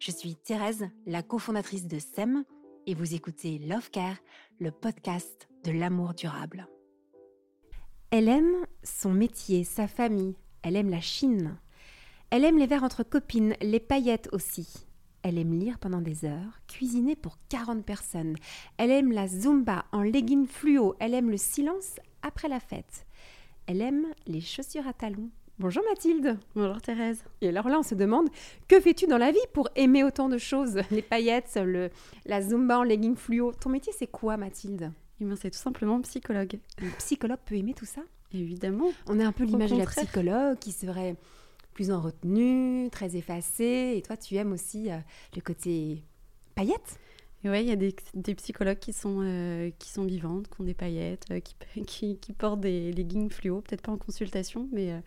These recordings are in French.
Je suis Thérèse, la cofondatrice de SEM, et vous écoutez Love Care, le podcast de l'amour durable. Elle aime son métier, sa famille, elle aime la Chine. Elle aime les verres entre copines, les paillettes aussi. Elle aime lire pendant des heures, cuisiner pour 40 personnes. Elle aime la zumba en leggings fluo. Elle aime le silence après la fête. Elle aime les chaussures à talons Bonjour Mathilde. Bonjour Thérèse. Et alors là, on se demande, que fais-tu dans la vie pour aimer autant de choses? Les paillettes, le, la zumba en legging fluo. Ton métier, c'est quoi Mathilde? Eh C'est tout simplement psychologue. Un psychologue peut aimer tout ça? Évidemment. On a un peu l'image de la psychologue qui serait plus en retenue, très effacée. Et toi, tu aimes aussi euh, le côté paillettes? Oui, il y a des, psychologues qui sont, euh, qui sont vivantes, qui ont des paillettes, euh, qui, qui, portent des leggings fluo, peut-être pas en consultation, mais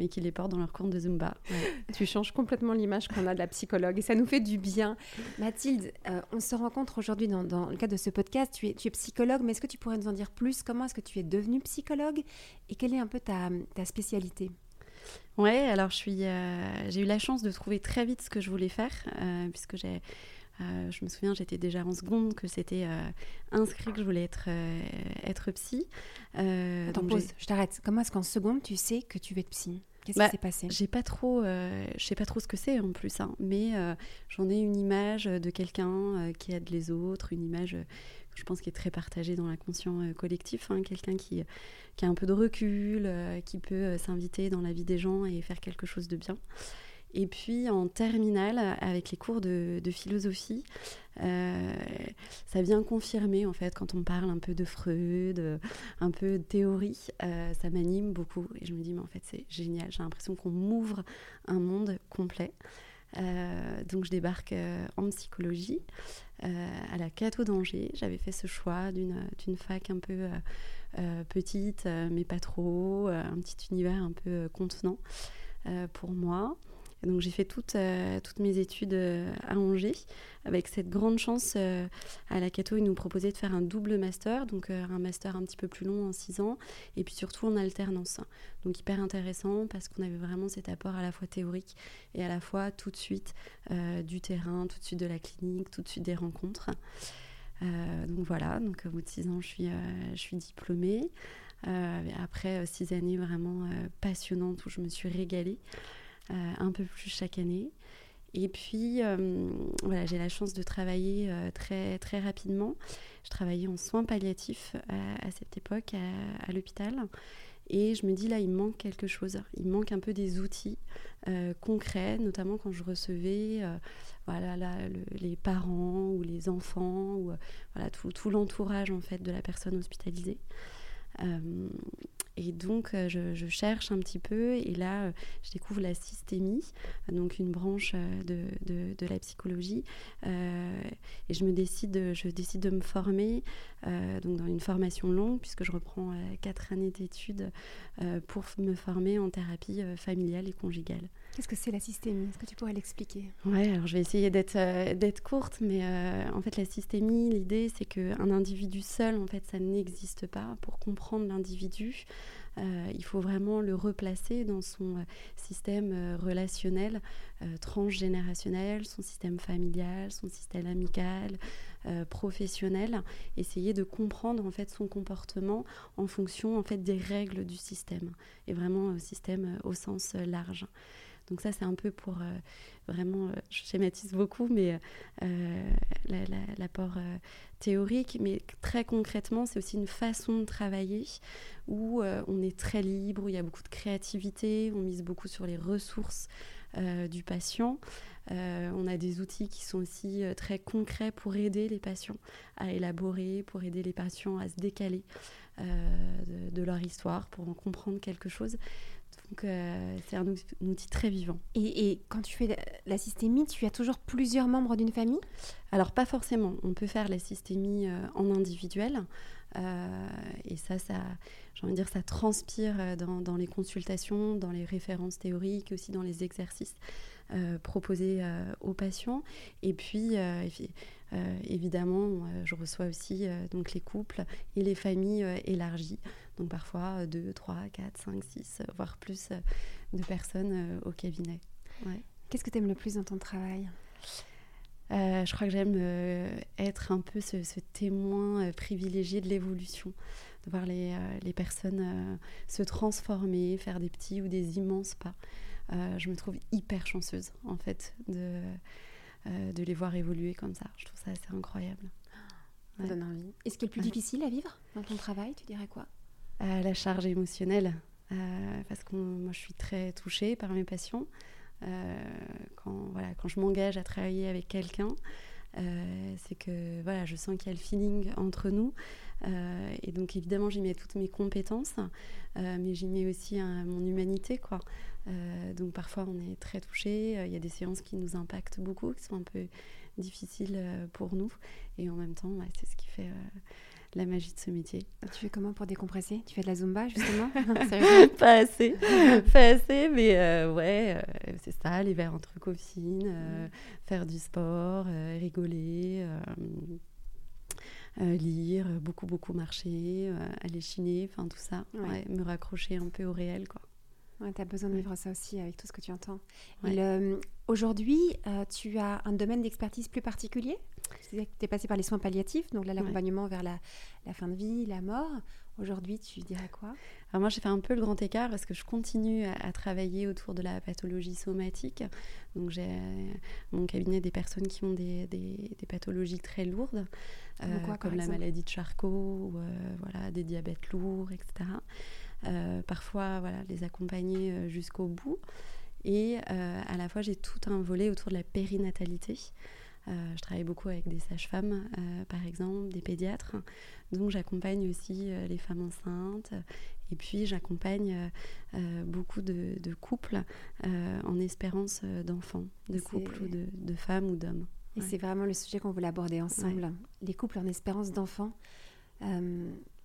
mais qui les portent dans leur cours de Zumba. tu changes complètement l'image qu'on a de la psychologue et ça nous fait du bien. Mathilde, euh, on se rencontre aujourd'hui dans, le cadre de ce podcast. Tu es, tu es psychologue, mais est-ce que tu pourrais nous en dire plus? Comment est-ce que tu es devenue psychologue? Et quelle est un peu ta, ta spécialité? Ouais, alors je suis, euh, j'ai eu la chance de trouver très vite ce que je voulais faire, euh, puisque j'ai euh, je me souviens, j'étais déjà en seconde, que c'était inscrit que je voulais être, être psy. Attends, pause, je t'arrête. Comment est-ce qu'en seconde, tu sais que tu veux être psy? Qu'est-ce bah, qui s'est passé? J'ai pas trop, je sais pas trop ce que c'est en plus, hein, mais j'en ai une image de quelqu'un qui aide les autres, une image je pense qui est très partagée dans l'inconscient collectif, hein, quelqu'un qui, qui a un peu de recul, qui peut s'inviter dans la vie des gens et faire quelque chose de bien. Et puis en terminale, avec les cours de, philosophie, euh, ça vient confirmer en fait quand on parle un peu de Freud, un peu de théorie, euh, ça m'anime beaucoup et je me dis mais en fait c'est génial, j'ai l'impression qu'on m'ouvre un monde complet. Euh, donc je débarque en psychologie à la Cato d'Angers. J'avais fait ce choix d'une fac un peu petite mais pas trop, un petit univers un peu contenant pour moi donc j'ai fait toutes, euh, toutes mes études euh, à Angers, avec cette grande chance euh, à la Cato, ils nous proposaient de faire un double master, donc un master un petit peu plus long en six ans, et puis surtout en alternance. Donc hyper intéressant parce qu'on avait vraiment cet apport à la fois théorique et à la fois tout de suite du terrain, tout de suite de la clinique, tout de suite des rencontres. donc voilà, donc au bout de six ans, je suis, je suis diplômée. après six années vraiment passionnantes où je me suis régalée. Euh, un peu plus chaque année. Et puis, euh, voilà, j'ai la chance de travailler euh, très, très rapidement. Je travaillais en soins palliatifs à, cette époque à, l'hôpital. Et je me dis là, il manque quelque chose. Il manque un peu des outils concrets, notamment quand je recevais voilà, les parents ou les enfants ou voilà, tout, tout l'entourage en fait de la personne hospitalisée. Et donc, euh, je, cherche un petit peu, et là, euh, je découvre la systémie, donc une branche euh, de, de, la psychologie. et je me décide, je décide de me former, donc dans une formation longue, puisque je reprends quatre années d'études pour me former en thérapie familiale et conjugale. Qu'est-ce que c'est la systémie? Est-ce que tu pourrais l'expliquer? Oui, alors je vais essayer d'être d'être courte, mais en fait la systémie, l'idée c'est qu'un individu seul, en fait, ça n'existe pas. Pour comprendre l'individu, euh, il faut vraiment le replacer dans son euh, système euh, relationnel transgénérationnel, son système familial, son système amical, professionnel, essayer de comprendre en fait son comportement en fonction en fait des règles du système et vraiment système au sens large. Donc ça, c'est un peu pour euh, vraiment, euh, je schématise beaucoup, mais euh, l'apport théorique, mais très concrètement, c'est aussi une façon de travailler où on est très libre, où il y a beaucoup de créativité, on mise beaucoup sur les ressources du patient. on a des outils qui sont aussi très concrets pour aider les patients à élaborer, pour aider les patients à se décaler de, de, leur histoire, pour en comprendre quelque chose. Donc euh, c'est un, outil très vivant. Et, quand tu fais la systémie, tu as toujours plusieurs membres d'une famille? Alors pas forcément. On peut faire la systémie euh, en individuel. Euh, et ça, ça j'ai envie de dire, ça transpire dans, dans, les consultations, dans les références théoriques, aussi dans les exercices proposés aux patients. Et puis, évidemment, je reçois aussi donc les couples et les familles élargies. Donc parfois 2, 3, 4, 5, 6, voire plus euh, de personnes euh, au cabinet. Qu'est-ce que tu aimes le plus dans ton travail? Euh, je crois que j'aime être un peu ce, témoin privilégié de l'évolution, de voir les, les personnes se transformer, faire des petits ou des immenses pas. je me trouve hyper chanceuse, en fait, de, de les voir évoluer comme ça. Je trouve ça assez incroyable. Ça donne envie. Et ce qui est le plus difficile à vivre dans ton travail, tu dirais quoi? La charge émotionnelle, euh, parce que moi je suis très touchée par mes passions. Euh, quand, voilà, quand je m'engage à travailler avec quelqu'un, euh, c'est que voilà, je sens qu'il y a le feeling entre nous. et donc évidemment, j'y mets toutes mes compétences, mais j'y mets aussi mon humanité. Quoi. donc parfois, on est très touché. Il y a des séances qui nous impactent beaucoup, qui sont un peu difficiles pour nous. Et en même temps, c'est ce qui fait la magie de ce métier. Tu fais comment pour décompresser? Tu fais de la zumba justement? Pas assez, pas assez, mais euh, ouais, euh, c'est ça, les verres entre copines, euh, mm. faire du sport, rigoler, lire, beaucoup beaucoup marcher, aller chiner, enfin tout ça, me raccrocher un peu au réel quoi. Ouais, tu as besoin de vivre ça aussi avec tout ce que tu entends. Aujourd'hui, tu as un domaine d'expertise plus particulier? Tu es passé par les soins palliatifs, donc là, l'accompagnement vers la, fin de vie, la mort. Aujourd'hui, tu dirais quoi? Alors moi, j'ai fait un peu le grand écart parce que je continue à, travailler autour de la pathologie somatique. Donc j'ai mon cabinet des personnes qui ont des, pathologies très lourdes, euh, comme la maladie de Charcot, euh, voilà, des diabètes lourds, etc. Euh, parfois, voilà, les accompagner jusqu'au bout. Et à la fois, j'ai tout un volet autour de la périnatalité. Euh, je travaille beaucoup avec des sages-femmes, euh, par exemple, des pédiatres. Donc j'accompagne aussi euh, les femmes enceintes. Et puis j'accompagne beaucoup de, couples en espérance d'enfants, de couples ou de, femmes ou d'hommes. Et c'est vraiment le sujet qu'on voulait aborder ensemble. Les couples en espérance d'enfants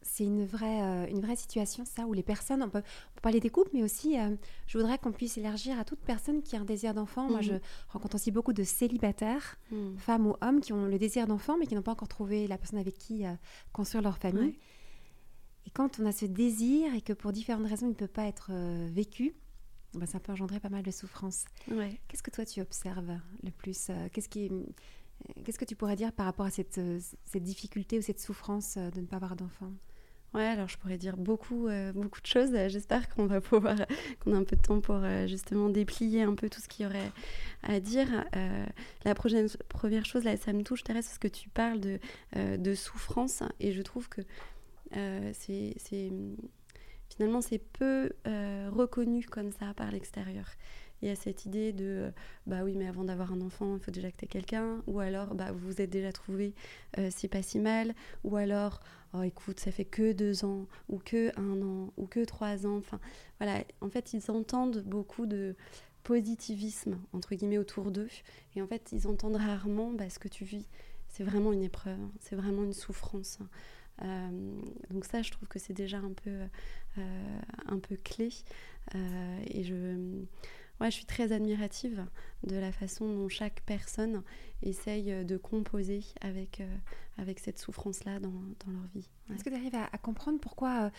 c'est une vraie, euh, une vraie situation, ça, où les personnes, on peut, parler des couples, mais aussi, euh, je voudrais qu'on puisse élargir à toute personne qui a un désir d'enfant. Moi, je mhm. rencontre aussi beaucoup de célibataires, mhm. femmes ou hommes, qui ont le désir d'enfant, mais qui n'ont pas encore trouvé la personne avec qui euh, construire leur famille. Et quand on a ce désir et que pour différentes raisons, il ne peut pas être vécu, ben, ça peut engendrer pas mal de souffrance. Qu'est-ce que toi, tu observes le plus Qu'est-ce qui Qu'est-ce que tu pourrais dire par rapport à cette, cette difficulté ou cette souffrance de ne pas avoir d'enfant? Ouais, alors je pourrais dire beaucoup, euh, beaucoup de choses. J'espère qu'on va pouvoir, qu'on a un peu de temps pour euh, justement déplier un peu tout ce qu'il y aurait à dire. Euh, la prochaine, première chose, là, ça me touche, Thérèse, parce que tu parles de, de souffrance. Et je trouve que c'est finalement, c'est peu reconnu comme ça par l'extérieur. Il y a cette idée de bah oui, mais avant d'avoir un enfant, il faut déjà que tu aies quelqu'un, ou alors bah, vous vous êtes déjà trouvé, c'est pas si mal, ou alors oh écoute, ça fait que deux ans, ou que un an, ou que trois ans. Enfin voilà, en fait, ils entendent beaucoup de positivisme entre guillemets autour d'eux, et en fait, ils entendent rarement bah, ce que tu vis. C'est vraiment une épreuve, c'est vraiment une souffrance. Euh, donc ça, je trouve que c'est déjà un peu, euh, un peu clé. Euh, et je, ouais, je suis très admirative de la façon dont chaque personne essaye de composer avec, avec cette souffrance-là dans, dans, leur vie. Est-ce que tu arrives à, comprendre pourquoi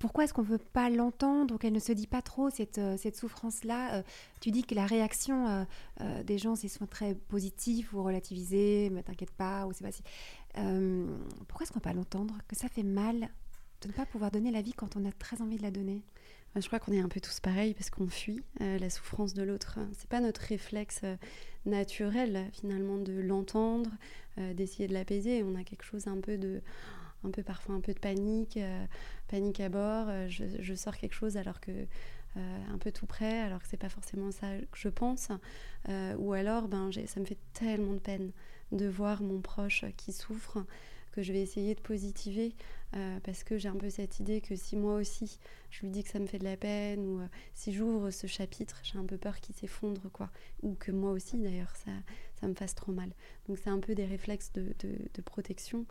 pourquoi est-ce qu'on ne veut pas l'entendre ou qu'elle ne se dit pas trop cette, cette souffrance-là Tu dis que la réaction des gens, c'est soit très positif ou relativisé, mais t'inquiète pas, ou c'est pas si. pourquoi est-ce qu'on ne peut pas l'entendre? Que ça fait mal de ne pas pouvoir donner la vie quand on a très envie de la donner? Je crois qu'on est un peu tous pareils parce qu'on fuit euh, la souffrance de l'autre. C'est pas notre réflexe euh, naturel finalement de l'entendre, euh, d'essayer de l'apaiser. On a quelque chose un peu de, un peu parfois un peu de panique, panique à bord. Je, sors quelque chose alors que un peu tout près, alors que c'est pas forcément ça que je pense. ou alors, ben, ça me fait tellement de peine de voir mon proche qui souffre que je vais essayer de positiver euh, parce que j'ai un peu cette idée que si moi aussi je lui dis que ça me fait de la peine ou euh, si j'ouvre ce chapitre, j'ai un peu peur qu'il s'effondre quoi ou que moi aussi d'ailleurs ça, ça me fasse trop mal. Donc c'est un peu des réflexes de, de, protection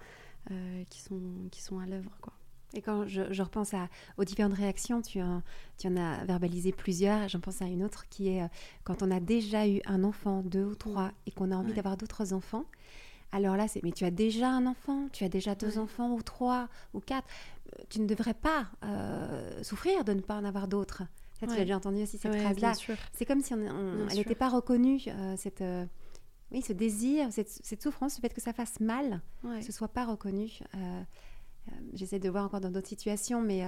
euh, qui, sont, qui sont à l'œuvre quoi. Et quand je, je repense à, aux différentes réactions, tu en, tu en as verbalisé plusieurs. J'en pense à une autre qui est quand on a déjà eu un enfant, deux ou trois, et qu'on a envie d'avoir d'autres enfants alors là, c'est mais tu as déjà un enfant, tu as déjà deux enfants ou trois ou quatre, euh, tu ne devrais pas euh, souffrir de ne pas en avoir d'autres. tu as déjà entendu aussi cette phrase-là. C'est comme si on, elle n'était pas reconnue, euh, cette, oui, ce désir, cette, souffrance, le fait que ça fasse mal, que ce soit pas reconnu. J'essaie de voir encore dans d'autres situations, mais,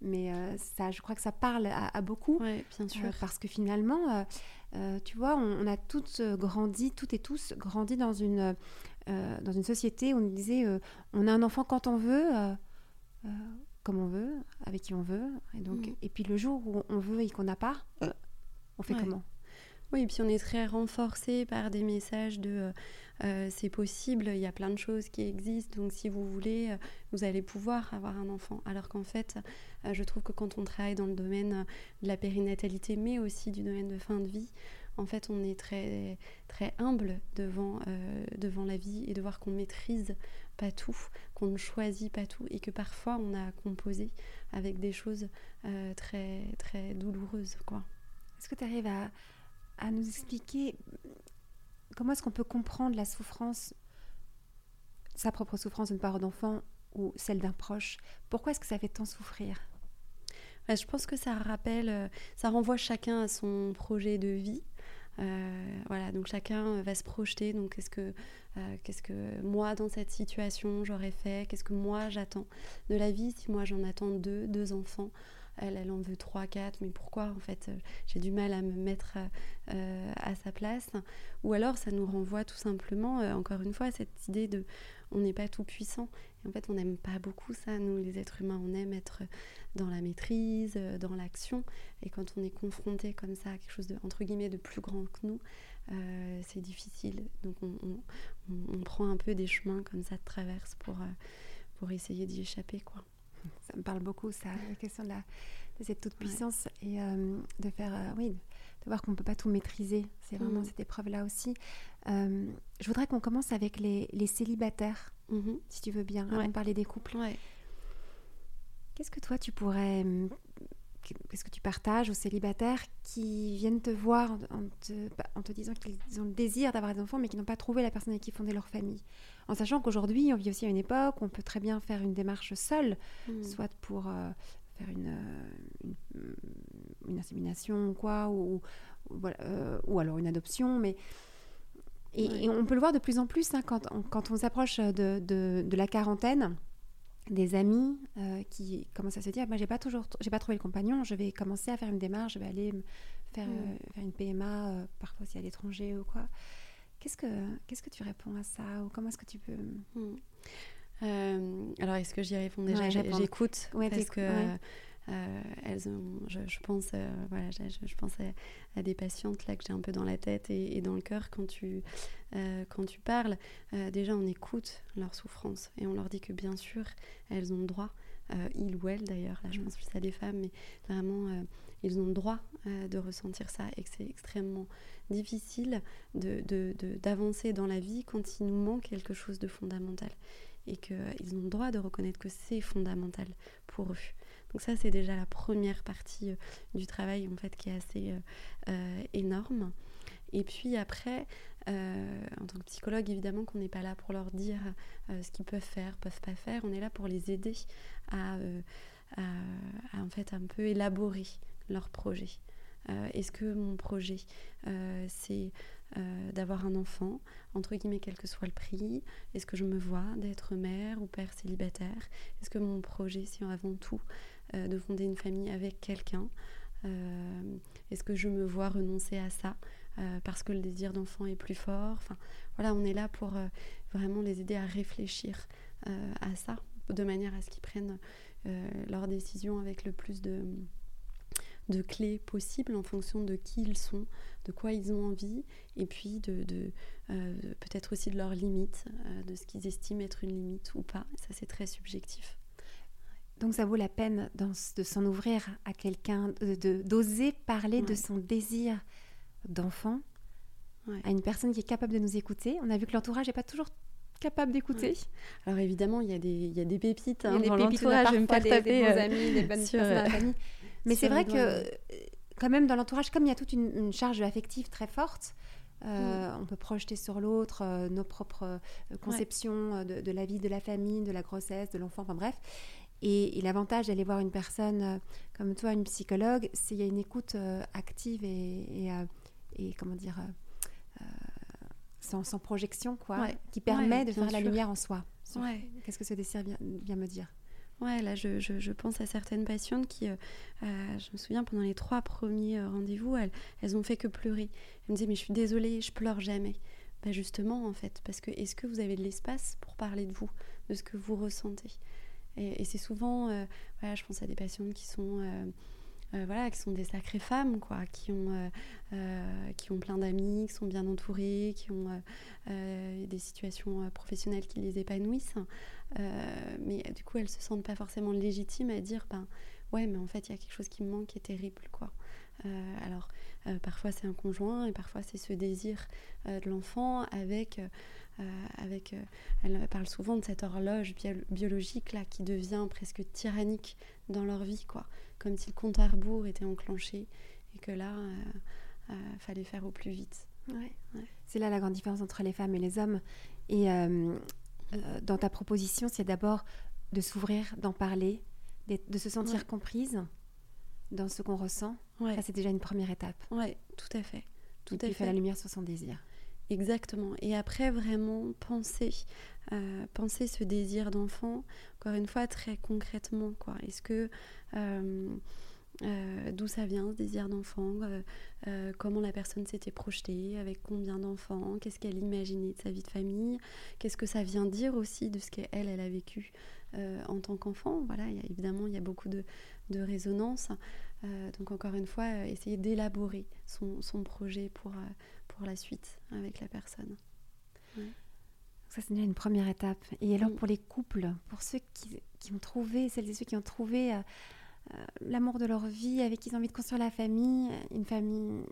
mais ça, je crois que ça parle à, beaucoup. bien sûr. parce que finalement, tu vois, on, on, a toutes grandi, toutes et tous grandi dans une euh, dans une société où on disait euh, on a un enfant quand on veut, euh, comme on veut, avec qui on veut. Et, donc, mm. et puis le jour où on veut et qu'on n'a pas, on fait comment? Oui, et puis on est très renforcé par des messages de c'est possible, il y a plein de choses qui existent, donc si vous voulez, vous allez pouvoir avoir un enfant. Alors qu'en fait, je trouve que quand on travaille dans le domaine de la périnatalité, mais aussi du domaine de fin de vie, en fait, on est très, très humble devant, euh, devant la vie et de voir qu'on maîtrise pas tout, qu'on ne choisit pas tout et que parfois on a composé avec des choses euh, très, très douloureuses. Est-ce que tu arrives à, à, nous expliquer comment est-ce qu'on peut comprendre la souffrance, sa propre souffrance d'une part d'enfant ou celle d'un proche? Pourquoi est-ce que ça fait tant souffrir? Je pense que ça rappelle, euh, ça renvoie chacun à son projet de vie. Euh, voilà, donc chacun va se projeter. Donc, qu'est-ce que, euh, qu'est-ce que moi, dans cette situation, j'aurais fait? Qu'est-ce que moi, j'attends de la vie Si moi, j'en attends deux, deux enfants, elle, elle en veut trois, quatre, mais pourquoi En fait, j'ai du mal à me mettre à sa place. Ou alors, ça nous renvoie tout simplement, encore une fois, cette idée de on n'est pas tout puissant. Et en fait, on n'aime pas beaucoup ça, nous, les êtres humains. On aime être dans la maîtrise, euh, dans l'action. Et quand on est confronté comme ça à quelque chose de, entre guillemets, de plus grand que nous, euh, c'est difficile. Donc, on, prend un peu des chemins comme ça de traverse pour, euh, pour essayer d'y échapper, quoi. Ça me parle beaucoup, ça, la question de, la, de cette toute-puissance et de faire, oui, de voir qu'on ne peut pas tout maîtriser. C'est vraiment mm. cette épreuve-là aussi. je voudrais qu'on commence avec les, les célibataires, mm-hmm. si tu veux bien, avant de parler des couples. Qu'est-ce que toi tu pourrais. Qu'est-ce que tu partages aux célibataires qui viennent te voir en te, bah, en te disant qu'ils ont le désir d'avoir des enfants mais qui n'ont pas trouvé la personne avec qui fonder leur famille? En sachant qu'aujourd'hui, on vit aussi à une époque où on peut très bien faire une démarche seule, mmh. soit pour euh, faire une, euh, une, une, insémination quoi, ou, voilà, euh, ou alors une adoption, mais. Et, on peut le voir de plus en plus hein, quand, on, quand on s'approche de, de, de la quarantaine des amis euh, qui commencent à se dire moi j'ai pas toujours j'ai pas trouvé le compagnon je vais commencer à faire une démarche je vais aller faire, mm. euh, faire une PMA euh, parfois si à l'étranger ou quoi qu'est-ce que qu'est-ce que tu réponds à ça ou comment est-ce que tu peux mm. alors est-ce que j'y réponds déjà? J'écoute parce que elles ont, je, pense, voilà, je, pense à, des patientes là que j'ai un peu dans la tête et, dans le cœur quand tu, quand tu parles. déjà, on écoute leur souffrance et on leur dit que bien sûr, elles ont le droit euh, il ou elle d'ailleurs, là je mm. pense plus à des femmes, mais vraiment euh, ils ont le droit euh, de ressentir ça et que c'est extrêmement difficile d'avancer de, dans la vie quand il nous manque quelque chose de fondamental et qu'ils ont le droit de reconnaître que c'est fondamental pour eux. Donc ça c'est déjà la première partie du travail en fait qui est assez énorme. Et puis après, euh, en tant que psychologue, évidemment qu'on n'est pas là pour leur dire euh, ce qu'ils peuvent faire, peuvent pas faire. On est là pour les aider à, euh, fait un peu élaborer leur projet. Est-ce que mon projet, c'est d'avoir un enfant, entre guillemets, quel que soit le prix? Est-ce que je me vois d'être mère ou père célibataire? Est-ce que mon projet, c'est avant tout de fonder une famille avec quelqu'un Est-ce que je me vois renoncer à ça euh, parce que le désir d'enfant est plus fort? Enfin, voilà, on est là pour euh, vraiment les aider à réfléchir euh, à ça, de manière à ce qu'ils prennent leurs décisions avec le plus de, de clés possibles en fonction de qui ils sont, de quoi ils ont envie, et puis de, de peut-être aussi de leurs limites, de ce qu'ils estiment être une limite ou pas. Ça, c'est très subjectif. Donc ça vaut la peine de s'en ouvrir à quelqu'un, d'oser parler de son désir d'enfant à une personne qui est capable de nous écouter. On a vu que l'entourage n'est pas toujours capable d'écouter. Alors évidemment, il y, a des, il y a des pépites. Hein, il y a des pépites, je vais me faire taper. Des, bons euh, amis, des bonnes personnes la famille. Mais c'est vrai que, euh, quand même, dans l'entourage, comme il y a toute une, charge affective très forte, euh, mm. on peut projeter sur l'autre nos propres conceptions de, de, la vie, de la famille, de la grossesse, de l'enfant, enfin bref. Et, l'avantage d'aller voir une personne comme toi, une psychologue, c'est qu'il y a une écoute active et, et et comment dire euh, euh, sans, sans, projection quoi, qui permet de faire la lumière en soi. Qu'est-ce que ce désir vient, me dire Ouais, là, je, je, pense à certaines patientes qui, euh, je me souviens, pendant les trois premiers rendez-vous, elles, elles ont fait que pleurer. Elles me disaient, mais je suis désolée, je pleure jamais. Bah justement, en fait, parce que est-ce que vous avez de l'espace pour parler de vous, de ce que vous ressentez? Et, c'est souvent, voilà, je pense à des patientes qui sont euh, voilà, qui sont des sacrées femmes, quoi, qui ont, euh, euh, qui ont plein d'amis, qui sont bien entourées, qui ont des situations professionnelles qui les épanouissent. mais du coup, elles se sentent pas forcément légitimes à dire, ben ouais, mais en fait, il y a quelque chose qui me manque qui est terrible, quoi. alors, parfois c'est un conjoint et parfois c'est ce désir de l'enfant avec, avec elle parle souvent de cette horloge biologique là qui devient presque tyrannique dans leur vie, quoi comme si le compte à rebours était enclenché et que là, il euh, euh, fallait faire au plus vite. C'est là la grande différence entre les femmes et les hommes. Et euh, dans ta proposition, c'est d'abord de s'ouvrir, d'en parler, de se sentir comprise dans ce qu'on ressent. Ça, c'est déjà une première étape. Oui, tout à fait. Tout à fait. fait la lumière sur son désir. Exactement. Et après, vraiment penser, euh, penser ce désir d'enfant, encore une fois, très concrètement. quoi. Est-ce que. Euh, euh, d'où ça vient ce désir d'enfant, comment la personne s'était projetée, avec combien d'enfants, qu'est-ce qu'elle imaginait de sa vie de famille, qu'est-ce que ça vient dire aussi de ce qu'elle, elle a vécu en tant qu'enfant? Voilà, évidemment, il y a beaucoup de, de résonance. donc encore une fois, essayer d'élaborer son, son, projet pour, pour la suite avec la personne. Ça, c'est déjà une première étape. Et alors, mm. pour les couples, pour ceux qui, qui, ont trouvé, celles et ceux qui ont trouvé euh, euh, l'amour de leur vie, avec qui ils ont envie de construire la famille, une famille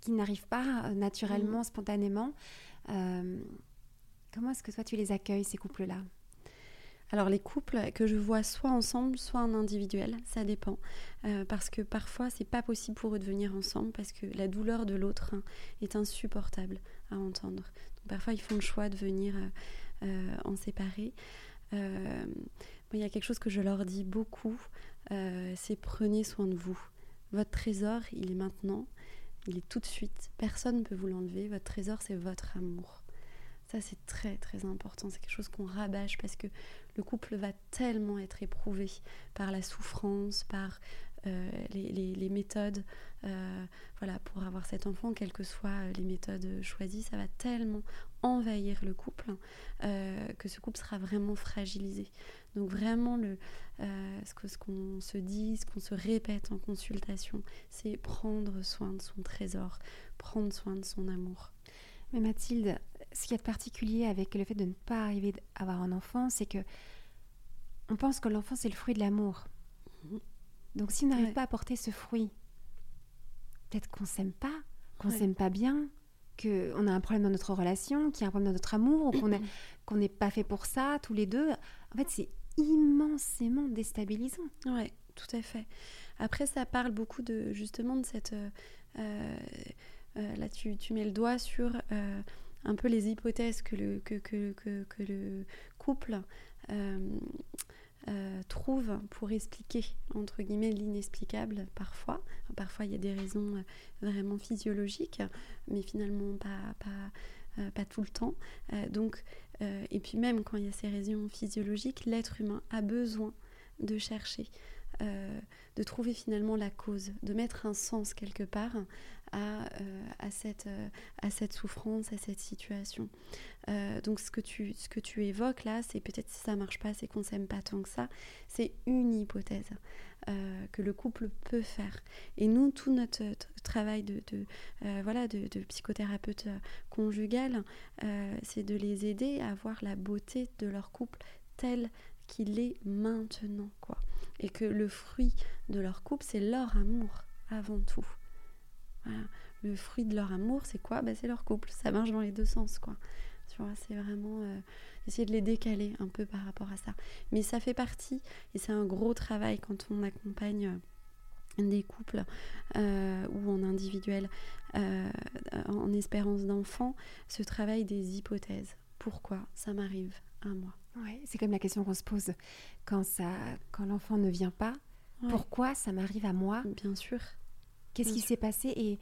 qui n'arrive pas euh, naturellement, mm. spontanément, comment est-ce que toi, tu les accueilles, ces couples-là? Alors les couples que je vois soit ensemble, soit en individuel, ça dépend. Euh, parce que parfois c'est pas possible pour eux de venir ensemble parce que la douleur de l'autre hein, est insupportable à entendre. Donc parfois ils font le choix de venir euh, euh, en séparer. il y a quelque chose que je leur dis beaucoup, c'est prenez soin de vous. Votre trésor, il est maintenant, il est tout de suite. Personne ne peut vous l'enlever. Votre trésor, c'est votre amour. Ça, c'est très très important. C'est quelque chose qu'on rabâche parce que le couple va tellement être éprouvé par la souffrance, par les, les, méthodes voilà, pour avoir cet enfant, quelles que soient les méthodes choisies, ça va tellement envahir le couple que ce couple sera vraiment fragilisé. Donc vraiment, le, euh, ce qu'on ce qu'on se dit, ce qu'on se répète en consultation, c'est prendre soin de son trésor, prendre soin de son amour. Mais Mathilde, ce qu'il y a de particulier avec le fait de ne pas arriver à avoir un enfant, c'est que on pense que l'enfant c'est le fruit de l'amour. Mhm. Donc si on n'arrive pas à porter ce fruit, peut-être qu'on s'aime pas, qu'on s'aime pas bien, qu'on a un problème dans notre relation, qu'il y a un problème dans notre amour, ou qu'on qu'on n'est pas fait pour ça tous les deux. En fait, c'est immensément déstabilisant. Ouais, tout à fait. Après, ça parle beaucoup de justement de cette. Euh, euh, là, tu, tu, mets le doigt sur euh, un peu les hypothèses que le, que, que, que, que le couple trouve pour expliquer, entre guillemets, l'inexplicable parfois. Parfois, il y a des raisons vraiment physiologiques, mais finalement pas, tout le temps. euh, et puis même quand il y a ces raisons physiologiques, l'être humain a besoin de chercher, euh, de trouver finalement la cause, de mettre un sens quelque part à, euh, à, cette, à cette souffrance, à cette situation. donc ce que, tu, ce que tu évoques là, c'est peut-être si ça marche pas, c'est qu'on s'aime pas tant que ça, c'est une hypothèse. Euh, que le couple peut faire. Et nous, tout notre travail de, euh, voilà, de, psychothérapeute euh, conjugal, c'est de les aider à voir la beauté de leur couple tel qu'il est maintenant. quoi. Et que le fruit de leur couple, c'est leur amour avant tout. Le fruit de leur amour, c'est quoi? Ben, C'est leur couple. Ça marche dans les deux sens. quoi. Tu vois, c'est vraiment essayer de les décaler un peu par rapport à ça. Mais ça fait partie, et c'est un gros travail quand on accompagne euh, des couples euh, ou en individuel euh, en espérance d'enfant, ce travail des hypothèses. Pourquoi? Ça m'arrive à moi ouais, C'est comme la question qu'on se pose quand, ça, quand l'enfant ne vient pas. Pourquoi ça m'arrive à moi? Bien sûr. Qu'est-ce qui s'est passé? Et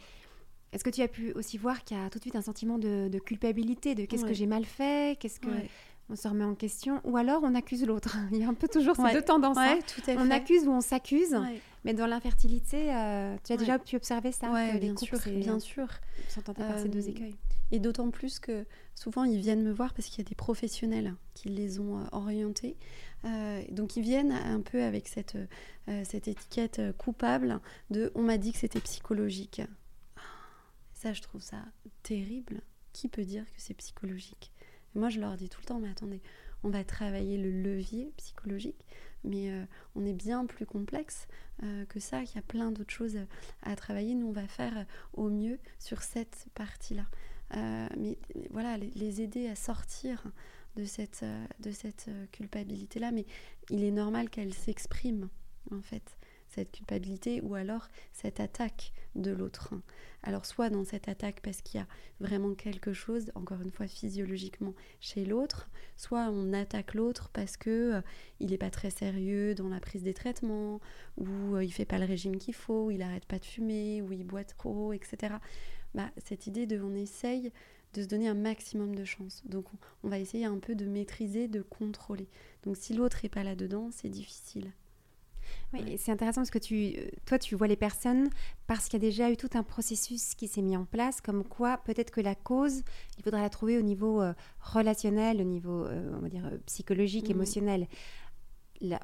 est-ce que tu as pu aussi voir qu'il y a tout de suite un sentiment de, culpabilité, de qu'est-ce que j'ai mal fait, qu'est-ce que on se remet en question, ou alors on accuse l'autre. Il y a un peu toujours ces deux tendances. Hein. on accuse ou on s'accuse, mais dans l'infertilité, euh, tu as déjà pu observer ça Oui, bien, sûr, bien sûr. Sont tentés par ces deux euh, écueils. Et d'autant plus que souvent ils viennent me voir parce qu'il y a des professionnels qui les ont euh, orientés. donc ils viennent un peu avec cette, cette étiquette coupable de on m'a dit que c'était psychologique. Ça, je trouve ça terrible. Qui peut dire que c'est psychologique? Moi, je leur dis tout le temps, mais attendez, on va travailler le levier psychologique, mais euh, on est bien plus complexe euh, que ça, il y a plein d'autres choses à travailler. Nous, on va faire au mieux sur cette partie-là. Euh, mais voilà, les, aider à sortir de cette culpabilité-là, mais il est normal qu'elle s'exprime, en fait cette culpabilité ou alors cette attaque de l'autre. Alors soit dans cette attaque parce qu'il y a vraiment quelque chose, encore une fois physiologiquement chez l'autre, soit on attaque l'autre parce que euh, il n'est pas très sérieux dans la prise des traitements, ou euh, il fait pas le régime qu'il faut, ou il arrête pas de fumer, ou il boit trop, etc. Bah, cette idée de on essaye de se donner un maximum de chance. Donc on va essayer un peu de maîtriser, de contrôler. Donc si l'autre n'est pas là-dedans, c'est difficile. Oui, c'est intéressant parce que tu, euh, toi, tu vois les personnes parce qu'il y a déjà eu tout un processus qui s'est mis en place, comme quoi peut-être que la cause, il faudra la trouver au niveau euh, relationnel, au niveau, euh, on va dire, psychologique, mmh. émotionnel.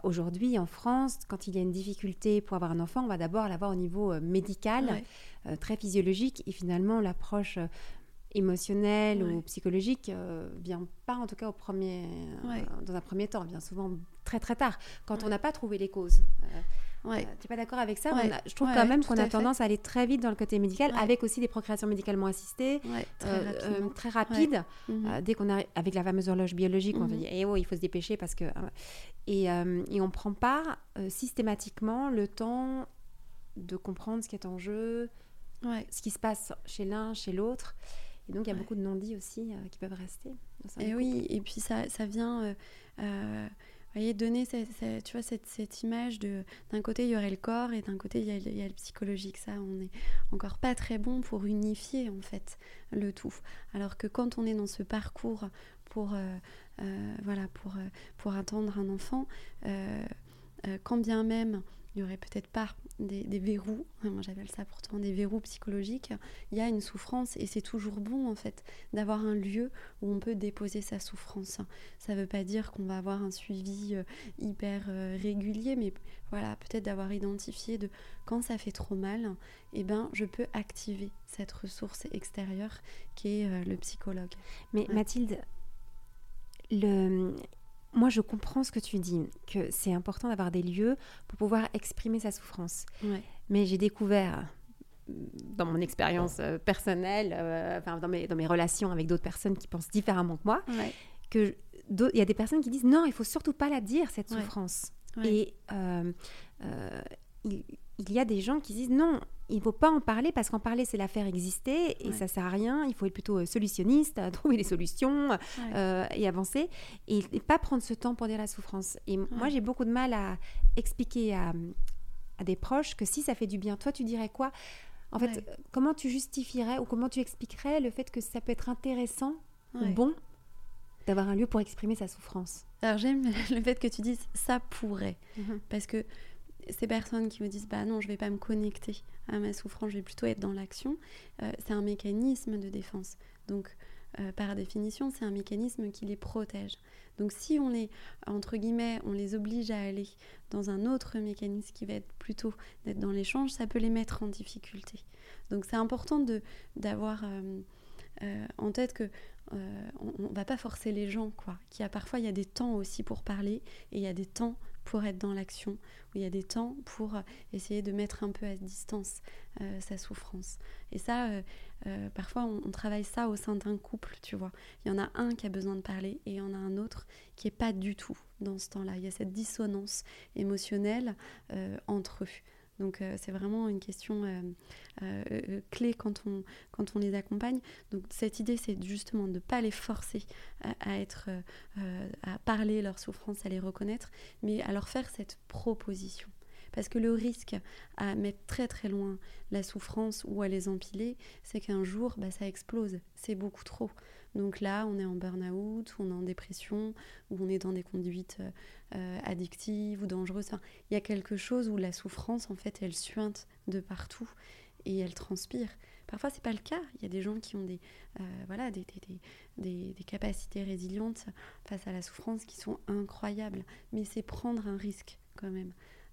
Aujourd'hui, en France, quand il y a une difficulté pour avoir un enfant, on va d'abord l'avoir au niveau médical, très physiologique, et finalement l'approche émotionnelle ou psychologique vient pas en tout cas au premier, dans un premier temps, vient souvent très très tard, quand on n'a pas trouvé les causes. Euh, ouais. tu n'es pas d'accord avec ça Je trouve quand même qu'on a tendance à aller très vite dans le côté médical, avec aussi des procréations médicalement assistées, très, très rapides. Mhm. dès qu'on arrive avec la fameuse horloge biologique, on va mhm. dire eh oh, il faut se dépêcher parce que. et, et on ne prend pas systématiquement le temps de comprendre ce qui est en jeu, ce qui se passe chez l'un, chez l'autre. Et donc, il y a beaucoup de non-dits aussi euh, qui peuvent rester. Et oui, et puis ça, ça vient, euh, euh, voyez, donner cette, tu vois, cette, cette image de d'un côté, il y aurait le corps et d'un côté, il y, a, le psychologique. Ça, on n'est encore pas très bon pour unifier, en fait, le tout. Alors que quand on est dans ce parcours pour, voilà, pour, pour attendre un enfant, quand bien même il n'y aurait peut-être pas des, verrous, moi j'appelle ça pourtant des verrous psychologiques, il y a une souffrance et c'est toujours bon en fait d'avoir un lieu où on peut déposer sa souffrance. Ça ne veut pas dire qu'on va avoir un suivi euh, hyper euh, régulier, mais voilà, peut-être d'avoir identifié de quand ça fait trop mal, eh ben je peux activer cette ressource extérieure qui est euh, le psychologue. Mais Mathilde, le moi, je comprends ce que tu dis, que c'est important d'avoir des lieux pour pouvoir exprimer sa souffrance. Mais j'ai découvert, dans mon expérience euh, personnelle, euh, enfin, dans, mes, dans mes relations avec d'autres personnes qui pensent différemment que moi, que qu'il y a des personnes qui disent non, il faut surtout pas la dire, cette souffrance. Et euh, il, il y a des gens qui disent non, il ne faut pas en parler parce qu'en parler, c'est la faire exister et ça sert à rien. Il faut être plutôt euh, solutionniste, trouver des solutions euh, et avancer et, pas prendre ce temps pour dire la souffrance. Et moi, j'ai beaucoup de mal à expliquer à, des proches que si ça fait du bien, toi, tu dirais quoi? En fait, comment tu justifierais ou comment tu expliquerais le fait que ça peut être intéressant ou bon d'avoir un lieu pour exprimer sa souffrance? Alors j'aime le fait que tu dises ça pourrait, mhm. parce que ces personnes qui me disent bah non, je vais pas me connecter à ma souffrance, je vais plutôt être dans l'action, euh, c'est un mécanisme de défense. Donc euh, par définition, c'est un mécanisme qui les protège. Donc si on les entre guillemets, on les oblige à aller dans un autre mécanisme qui va être plutôt d'être dans l'échange, ça peut les mettre en difficulté. Donc c'est important de d'avoir euh, en tête que on, va pas forcer les gens quoi. Qu'il y a parfois il y a des temps aussi pour parler et il y a des temps pour être dans l'action, où il y a des temps pour euh, essayer de mettre un peu à distance euh, sa souffrance. Et ça, euh, parfois, on, travaille ça au sein d'un couple, tu vois. Il y en a un qui a besoin de parler et il y en a un autre qui n'est pas du tout dans ce temps-là. Il y a cette dissonance émotionnelle entre eux. Donc euh, c'est vraiment une question euh, euh, clé quand on, les accompagne. Donc cette idée, c'est justement de ne pas les forcer à, être, à parler leur souffrance, à les reconnaître, mais à leur faire cette proposition. Parce que le risque à mettre très très loin la souffrance ou à les empiler, c'est qu'un jour, bah, ça explose. C'est beaucoup trop. Donc là, on est en burn-out, on est en dépression, on est dans des conduites euh, addictives ou dangereuses. il y a quelque chose où la souffrance, en fait, elle suinte de partout et elle transpire. Parfois, c'est pas le cas. Il y a des gens qui ont des, euh, voilà, des, des, des, capacités résilientes face à la souffrance qui sont incroyables. Mais c'est prendre un risque quand même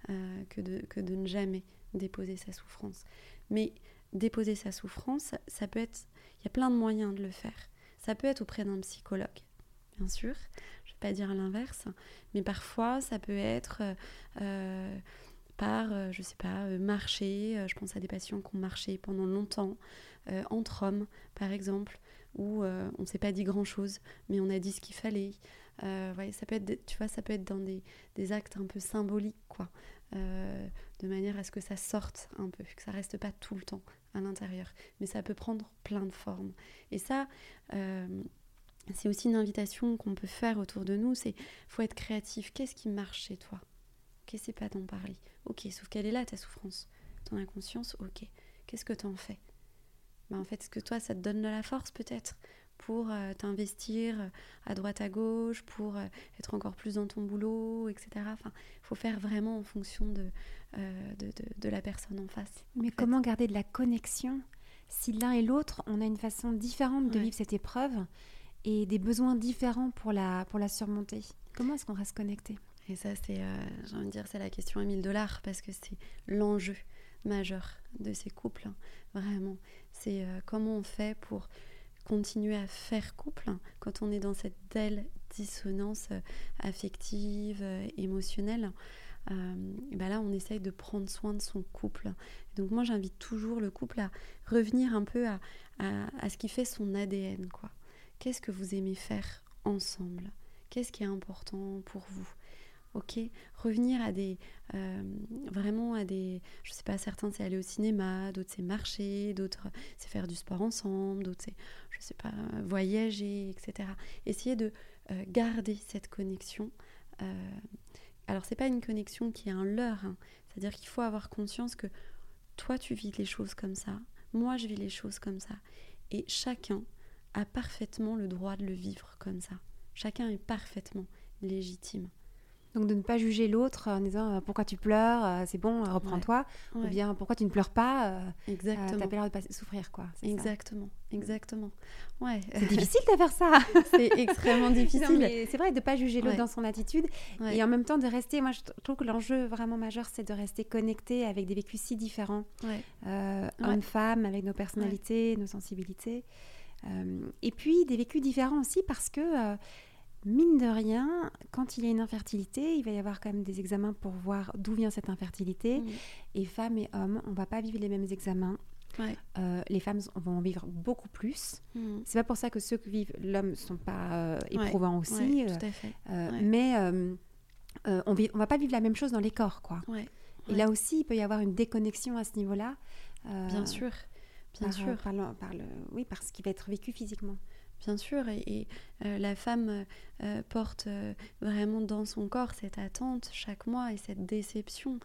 euh, que, de, que de ne jamais déposer sa souffrance. Mais déposer sa souffrance, ça peut être... Il y a plein de moyens de le faire. Ça peut être auprès d'un psychologue, bien sûr. Je ne vais pas dire l'inverse, mais parfois ça peut être euh, par, euh, je ne sais pas, euh, marcher. Je pense à des patients qui ont marché pendant longtemps, entre hommes, par exemple, où on ne s'est pas dit grand-chose, mais on a dit ce qu'il fallait. ça peut être, tu vois, ça peut être dans des, des actes un peu symboliques, quoi, de manière à ce que ça sorte un peu, que ça reste pas tout le temps à l'intérieur. Mais ça peut prendre plein de formes. Et ça, euh, c'est aussi une invitation qu'on peut faire autour de nous, c'est faut être créatif. Qu'est-ce qui marche chez toi? Ok, c'est pas d'en parler. Ok, sauf qu'elle est là, ta souffrance. Ton inconscience, ok. Qu'est-ce que tu en fais? Bah, En fait, est-ce que toi, ça te donne de la force peut-être pour euh, t'investir à droite à gauche, pour euh, être encore plus dans ton boulot, etc. Enfin, il faut faire vraiment en fonction de, euh, de, de, la personne en face. Mais comment garder de la connexion si l'un et l'autre, on a une façon différente de vivre cette épreuve et des besoins différents pour la, pour la surmonter? Comment est-ce qu'on reste connecté? Et ça, c'est, j'ai envie de dire, c'est la question à 1000 dollars parce que c'est l'enjeu majeur de ces couples. Hein. Vraiment, c'est comment on fait pour continuer à faire couple quand on est dans cette telle dissonance euh, affective, euh, émotionnelle. Euh, ben là, on essaye de prendre soin de son couple. donc moi, j'invite toujours le couple à revenir un peu à, à ce qui fait son ADN. quoi. Qu'est-ce que vous aimez faire ensemble? Qu'est-ce qui est important pour vous? Ok. Revenir à des euh, vraiment à des je sais pas certains c'est aller au cinéma d'autres c'est marcher d'autres c'est faire du sport ensemble d'autres c'est je sais pas voyager etc essayer de euh, garder cette connexion euh, alors c'est pas une connexion qui est un leurre hein. c'est à dire qu'il faut avoir conscience que toi tu vis les choses comme ça moi je vis les choses comme ça et chacun a parfaitement le droit de le vivre comme ça. Chacun est parfaitement légitime Donc de ne pas juger l'autre en disant euh, pourquoi tu pleures, euh, c'est bon, euh, reprends-toi, ou bien pourquoi tu ne pleures pas, Exactement. t'as pas l'air de pas souffrir quoi. Exactement, exactement. Ouais. C'est difficile de faire ça. c'est extrêmement difficile. C'est vrai de ne pas juger l'autre dans son attitude et en même temps de rester. Moi, je trouve que l'enjeu vraiment majeur, c'est de rester connecté avec des vécus si différents, hommes, femmes, avec nos personnalités, nos sensibilités, et puis des vécus différents aussi parce que mine de rien, quand il y a une infertilité, il va y avoir quand même des examens pour voir d'où vient cette infertilité. Mm. Et femmes et hommes, on va pas vivre les mêmes examens. Euh, les femmes vont en vivre beaucoup plus. Mm. C'est pas pour ça que ceux qui vivent l'homme sont pas euh, éprouvants aussi. Euh, mais on, ne va pas vivre la même chose dans les corps, quoi. Et là aussi, il peut y avoir une déconnexion à ce niveau-là. Bien sûr. Bien sûr. Par oui, par ce qui va être vécu physiquement bien sûr, et, euh, la femme euh, porte euh, vraiment dans son corps cette attente chaque mois et cette déception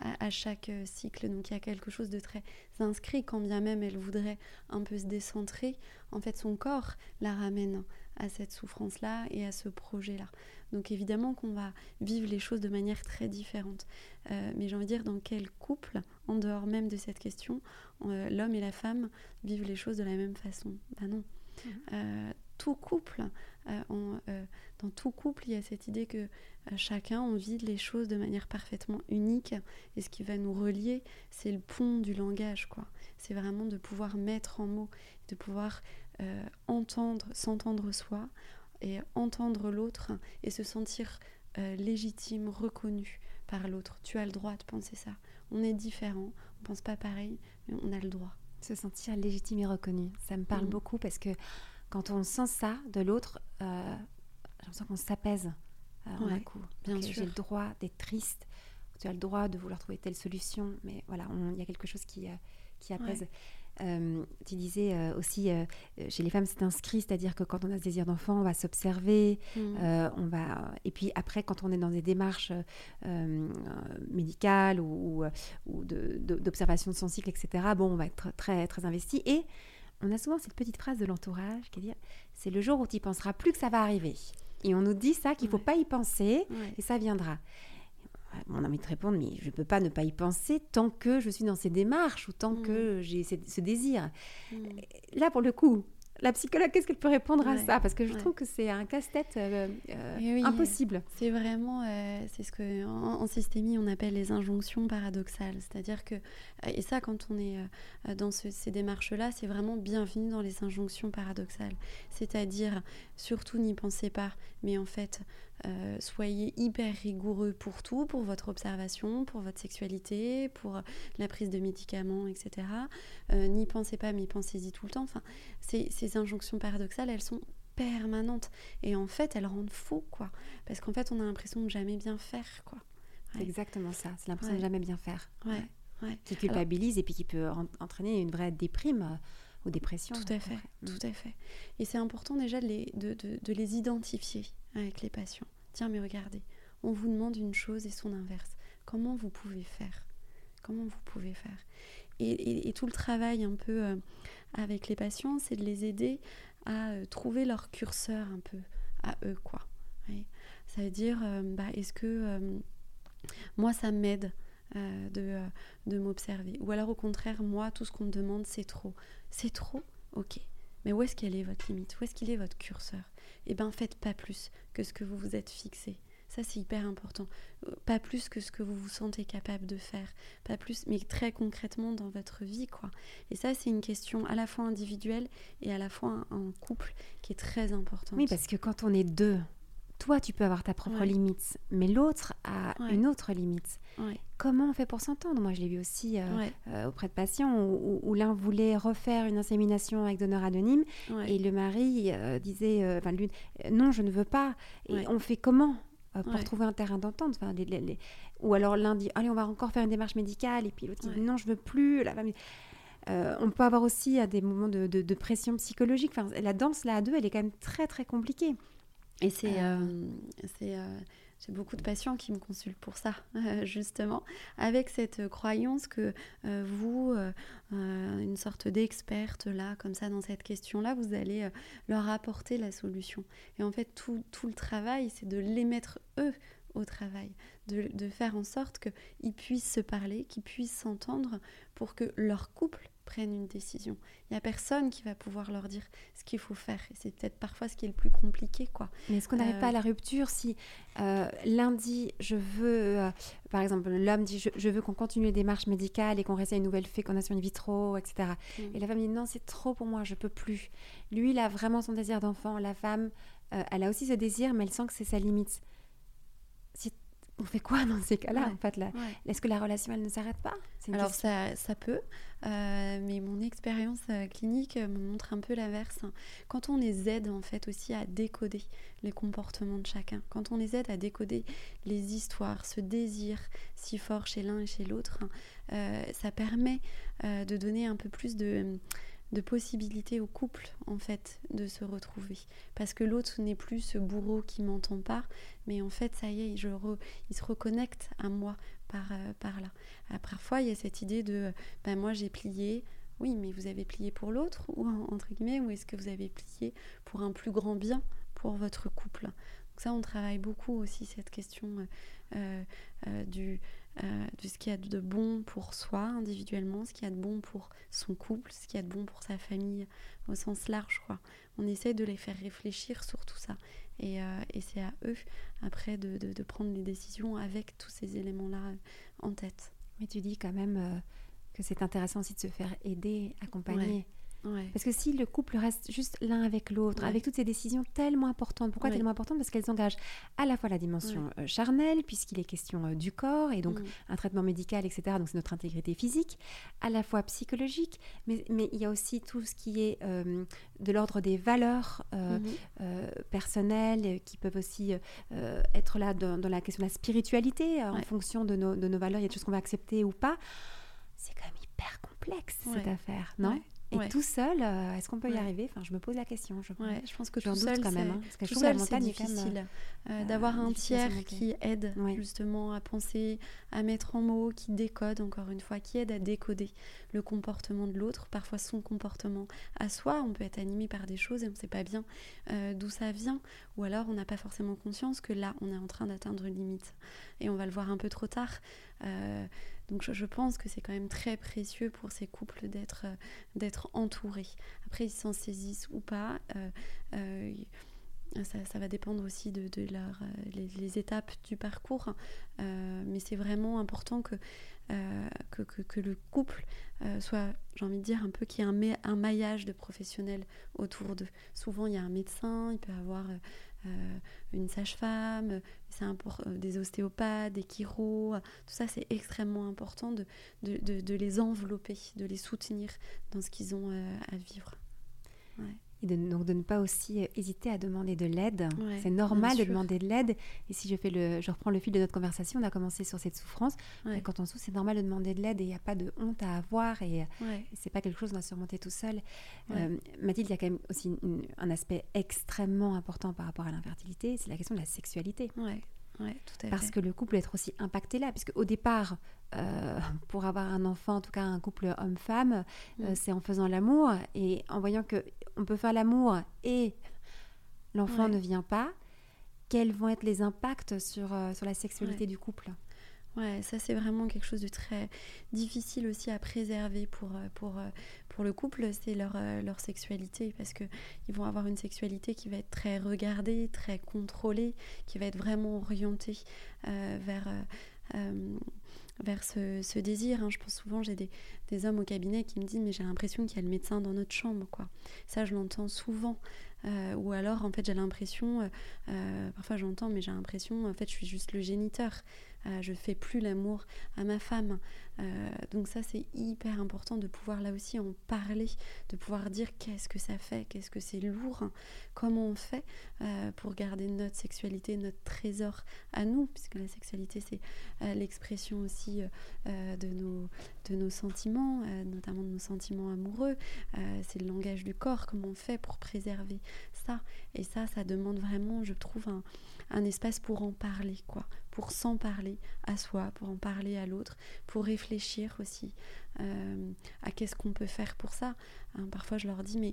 à, chaque cycle. Donc il y a quelque chose de très inscrit, quand bien même elle voudrait un peu se décentrer, en fait son corps la ramène à cette souffrance-là et à ce projet-là. Donc évidemment qu'on va vivre les choses de manière très différente. mais j'ai envie de dire, dans quel couple, en dehors même de cette question, l'homme et la femme vivent les choses de la même façon? Ben non. Euh, tout couple, euh, euh, dans tout couple, il y a cette idée que chacun, on vit les choses de manière parfaitement unique. Et ce qui va nous relier, c'est le pont du langage, quoi. C'est vraiment de pouvoir mettre en mots, de pouvoir entendre, s'entendre soi et entendre l'autre et se sentir légitime, reconnu par l'autre. Tu as le droit de penser ça. On est différent, on pense pas pareil, mais on a le droit se sentir légitime et reconnu. Ça me parle mm. beaucoup parce que quand on sent ça de l'autre, euh, j'ai l'impression qu'on s'apaise euh, un coup. Bien sûr. J'ai le droit d'être triste. Tu as le droit de vouloir trouver telle solution, mais voilà, il y a quelque chose qui, euh, qui apaise. Euh, tu disais euh, aussi, euh, chez les femmes, c'est inscrit, c'est-à-dire que quand on a ce désir d'enfant, on va s'observer, mm. on va, et puis après, quand on est dans des démarches médicales ou, ou d'observation de, son cycle, etc., bon, on va être très, très investi. Et on a souvent cette petite phrase de l'entourage qui dit, c'est le jour où tu penseras plus que ça va arriver. Et on nous dit ça, qu'il ne faut pas y penser, et ça viendra mon ami te répondre, mais je ne peux pas ne pas y penser tant que je suis dans ces démarches ou tant que mm. j'ai ce, désir. Mm. Là, pour le coup, la psychologue, qu'est-ce qu'elle peut répondre à ça? Parce que je trouve que c'est un casse-tête euh, euh, impossible. C'est vraiment, euh, c'est ce que en, systémie on appelle les injonctions paradoxales. C'est-à-dire que, et ça, quand on est dans ces démarches-là, c'est vraiment bienvenu dans les injonctions paradoxales. C'est-à-dire, surtout n'y pensez pas, mais en fait, euh, soyez hyper rigoureux pour tout, pour votre observation, pour votre sexualité, pour la prise de médicaments, etc. Euh, n'y pensez pas, mais pensez-y tout le temps. Enfin, ces, injonctions paradoxales, elles sont permanentes. Et en fait, elles rendent fou, quoi. Parce qu'en fait, on a l'impression de jamais bien faire, quoi. Exactement ça. C'est l'impression de jamais bien faire. Ouais. ouais. Qui culpabilise et puis qui peut entraîner une vraie déprime euh, ou dépression. Tout à fait, mm. tout à fait. Et c'est important déjà de les, de, de les identifier avec les patients. Tiens, mais regardez, on vous demande une chose et son inverse. Comment vous pouvez faire? Comment vous pouvez faire? Et, tout le travail un peu euh, avec les patients, c'est de les aider à euh, trouver leur curseur un peu à eux, quoi. Ça veut dire, euh, bah, est-ce que moi, ça m'aide de, de m'observer? Ou alors au contraire, moi, tout ce qu'on me demande, c'est trop. C'est trop? Ok. Mais où est-ce qu'elle est votre limite? Où est-ce qu'il est votre curseur? Eh bien faites pas plus que ce que vous vous êtes fixé. Ça, c'est hyper important. Pas plus que ce que vous vous sentez capable de faire. Pas plus, mais très concrètement dans votre vie, quoi. Et ça, c'est une question à la fois individuelle et à la fois en couple qui est très importante. Oui, parce que quand on est deux, toi, tu peux avoir ta propre limite, mais l'autre a une autre limite. Comment on fait pour s'entendre? Moi, je l'ai vu aussi euh, euh, auprès de patients où, l'un voulait refaire une insémination avec donneur anonyme et le mari euh, disait, enfin, lui, non, je ne veux pas. Et on fait comment pour trouver un terrain d'entente? Enfin, Ou alors l'un dit, allez, on va encore faire une démarche médicale, et puis l'autre dit, non, je veux plus. La on peut avoir aussi des moments de, de pression psychologique. Enfin, la danse là à deux, elle est quand même très très compliquée. Et c'est, euh, c'est, euh, j'ai beaucoup de patients qui me consultent pour ça, justement, avec cette croyance que euh, vous, une sorte d'experte là, comme ça, dans cette question-là, vous allez leur apporter la solution. Et en fait, tout, tout le travail, c'est de les mettre eux au travail, de, de faire en sorte qu'ils puissent se parler, qu'ils puissent s'entendre pour que leur couple prenne une décision. Il n'y a personne qui va pouvoir leur dire ce qu'il faut faire. Et c'est peut-être parfois ce qui est le plus compliqué. quoi. Mais est-ce qu'on n'arrive pas à la rupture si euh, lundi, je veux, euh, par exemple, l'homme dit je, veux qu'on continue les démarches médicales et qu'on réessaye une nouvelle fécondation in vitro, etc. Et la femme dit non, c'est trop pour moi, je peux plus. Lui, il a vraiment son désir d'enfant. La femme, euh, elle a aussi ce désir, mais elle sent que c'est sa limite. On fait quoi dans ces cas-là en fait Est-ce que la relation elle ne s'arrête pas? Alors ça, ça, peut, euh, mais mon expérience euh, clinique me montre un peu l'inverse. Quand on les aide en fait aussi à décoder les comportements de chacun, quand on les aide à décoder les histoires, ce désir si fort chez l'un et chez l'autre, ça permet de donner un peu plus de de possibilité au couple en fait de se retrouver. Parce que l'autre n'est plus ce bourreau qui m'entend pas mais en fait ça y est je il se reconnecte à moi par, euh, par là. Parfois il y a cette idée de ben moi j'ai plié. Oui mais vous avez plié pour l'autre ou entre guillemets ou est-ce que vous avez plié pour un plus grand bien pour votre couple? Donc ça on travaille beaucoup aussi cette question euh, euh, du euh, de ce qu'il y a de bon pour soi individuellement, ce qu'il y a de bon pour son couple, ce qu'il y a de bon pour sa famille au sens large. Quoi. On essaie de les faire réfléchir sur tout ça. Et, euh, c'est à eux après de, prendre les décisions avec tous ces éléments-là en tête. Mais tu dis quand même euh, que c'est intéressant aussi de se faire aider, accompagner. Parce que si le couple reste juste l'un avec l'autre, avec toutes ces décisions tellement importantes, pourquoi tellement importantes? Parce qu'elles engagent à la fois la dimension euh, charnelle, puisqu'il est question euh, du corps, et donc mm. un traitement médical, etc. Donc c'est notre intégrité physique, à la fois psychologique, mais, mais il y a aussi tout ce qui est euh, de l'ordre des valeurs mm-hmm. personnelles, qui peuvent aussi être là dans, la question de la spiritualité, en fonction de nos, de nos valeurs, il y a des choses qu'on va accepter ou pas. C'est quand même hyper complexe cette affaire, non? Et tout seul, euh, est-ce qu'on peut y arriver? Enfin, je me pose la question. Je, je pense que tout seul, quand même. Hein, parce que seul, c'est difficile euh, euh, d'avoir un tiers qui aide justement à penser, à mettre en mots, qui décode, encore une fois, qui aide à décoder le comportement de l'autre, parfois son comportement à soi. On peut être animé par des choses et on ne sait pas bien d'où ça vient. Ou alors, on n'a pas forcément conscience que là, on est en train d'atteindre une limite. Et on va le voir un peu trop tard. Donc je, pense que c'est quand même très précieux pour ces couples d'être euh, entourés. Après, ils s'en saisissent ou pas. Euh, euh, ça, va dépendre aussi de, leur, les, étapes du parcours, mais c'est vraiment important que, que, que, le couple soit, j'ai envie de dire, un peu qu'il y ait un, un, maillage de professionnels autour d'eux. Souvent, il y a un médecin, il peut avoir euh, une sage-femme, euh, des ostéopathes, des chiro, tout ça c'est extrêmement important de, de, les envelopper, de les soutenir dans ce qu'ils ont euh, à vivre. Et de, donc de ne pas aussi euh, hésiter à demander de l'aide. c'est normal de demander de l'aide. Et si je, fais le, je reprends le fil de notre conversation, on a commencé sur cette souffrance. Quand on souffre, c'est normal de demander de l'aide et il n'y a pas de honte à avoir. Et, et c'est pas quelque chose qu'on va surmonter tout seul. Euh, Mathilde, il y a quand même aussi un aspect extrêmement important par rapport à l'infertilité, c'est la question de la sexualité. Parce que le couple être aussi impacté là, puisque au départ, euh, pour avoir un enfant, en tout cas un couple homme-femme, euh, mm. c'est en faisant l'amour et en voyant que on peut faire l'amour et l'enfant ne vient pas. Quels vont être les impacts sur, euh, sur la sexualité du couple? Ouais, ça c'est vraiment quelque chose de très difficile aussi à préserver pour, pour, pour le couple, c'est leur, leur sexualité parce qu'ils vont avoir une sexualité qui va être très regardée, très contrôlée, qui va être vraiment orientée vers vers ce, désir. Hein. Je pense souvent, j'ai des, hommes au cabinet qui me disent mais j'ai l'impression qu'il y a le médecin dans notre chambre. quoi. Ça, je l'entends souvent. Euh, ou alors, en fait, j'ai l'impression, euh, euh, parfois j'entends, mais j'ai l'impression, en fait, je suis juste le géniteur. Je fais plus l'amour à ma femme. Euh, donc ça, c'est hyper important de pouvoir là aussi en parler, de pouvoir dire qu'est-ce que ça fait, qu'est-ce que c'est lourd, comment on fait euh, pour garder notre sexualité, notre trésor à nous, puisque la sexualité, c'est euh, l'expression aussi de, nos, de nos sentiments, notamment de nos sentiments amoureux, c'est le langage du corps, comment on fait pour préserver ça. Et ça, ça demande vraiment, je trouve, un, un espace pour en parler, quoi, pour s'en parler à soi, pour en parler à l'autre, pour réfléchir aussi euh, à qu'est-ce qu'on peut faire pour ça. Hein, parfois, je leur dis, mais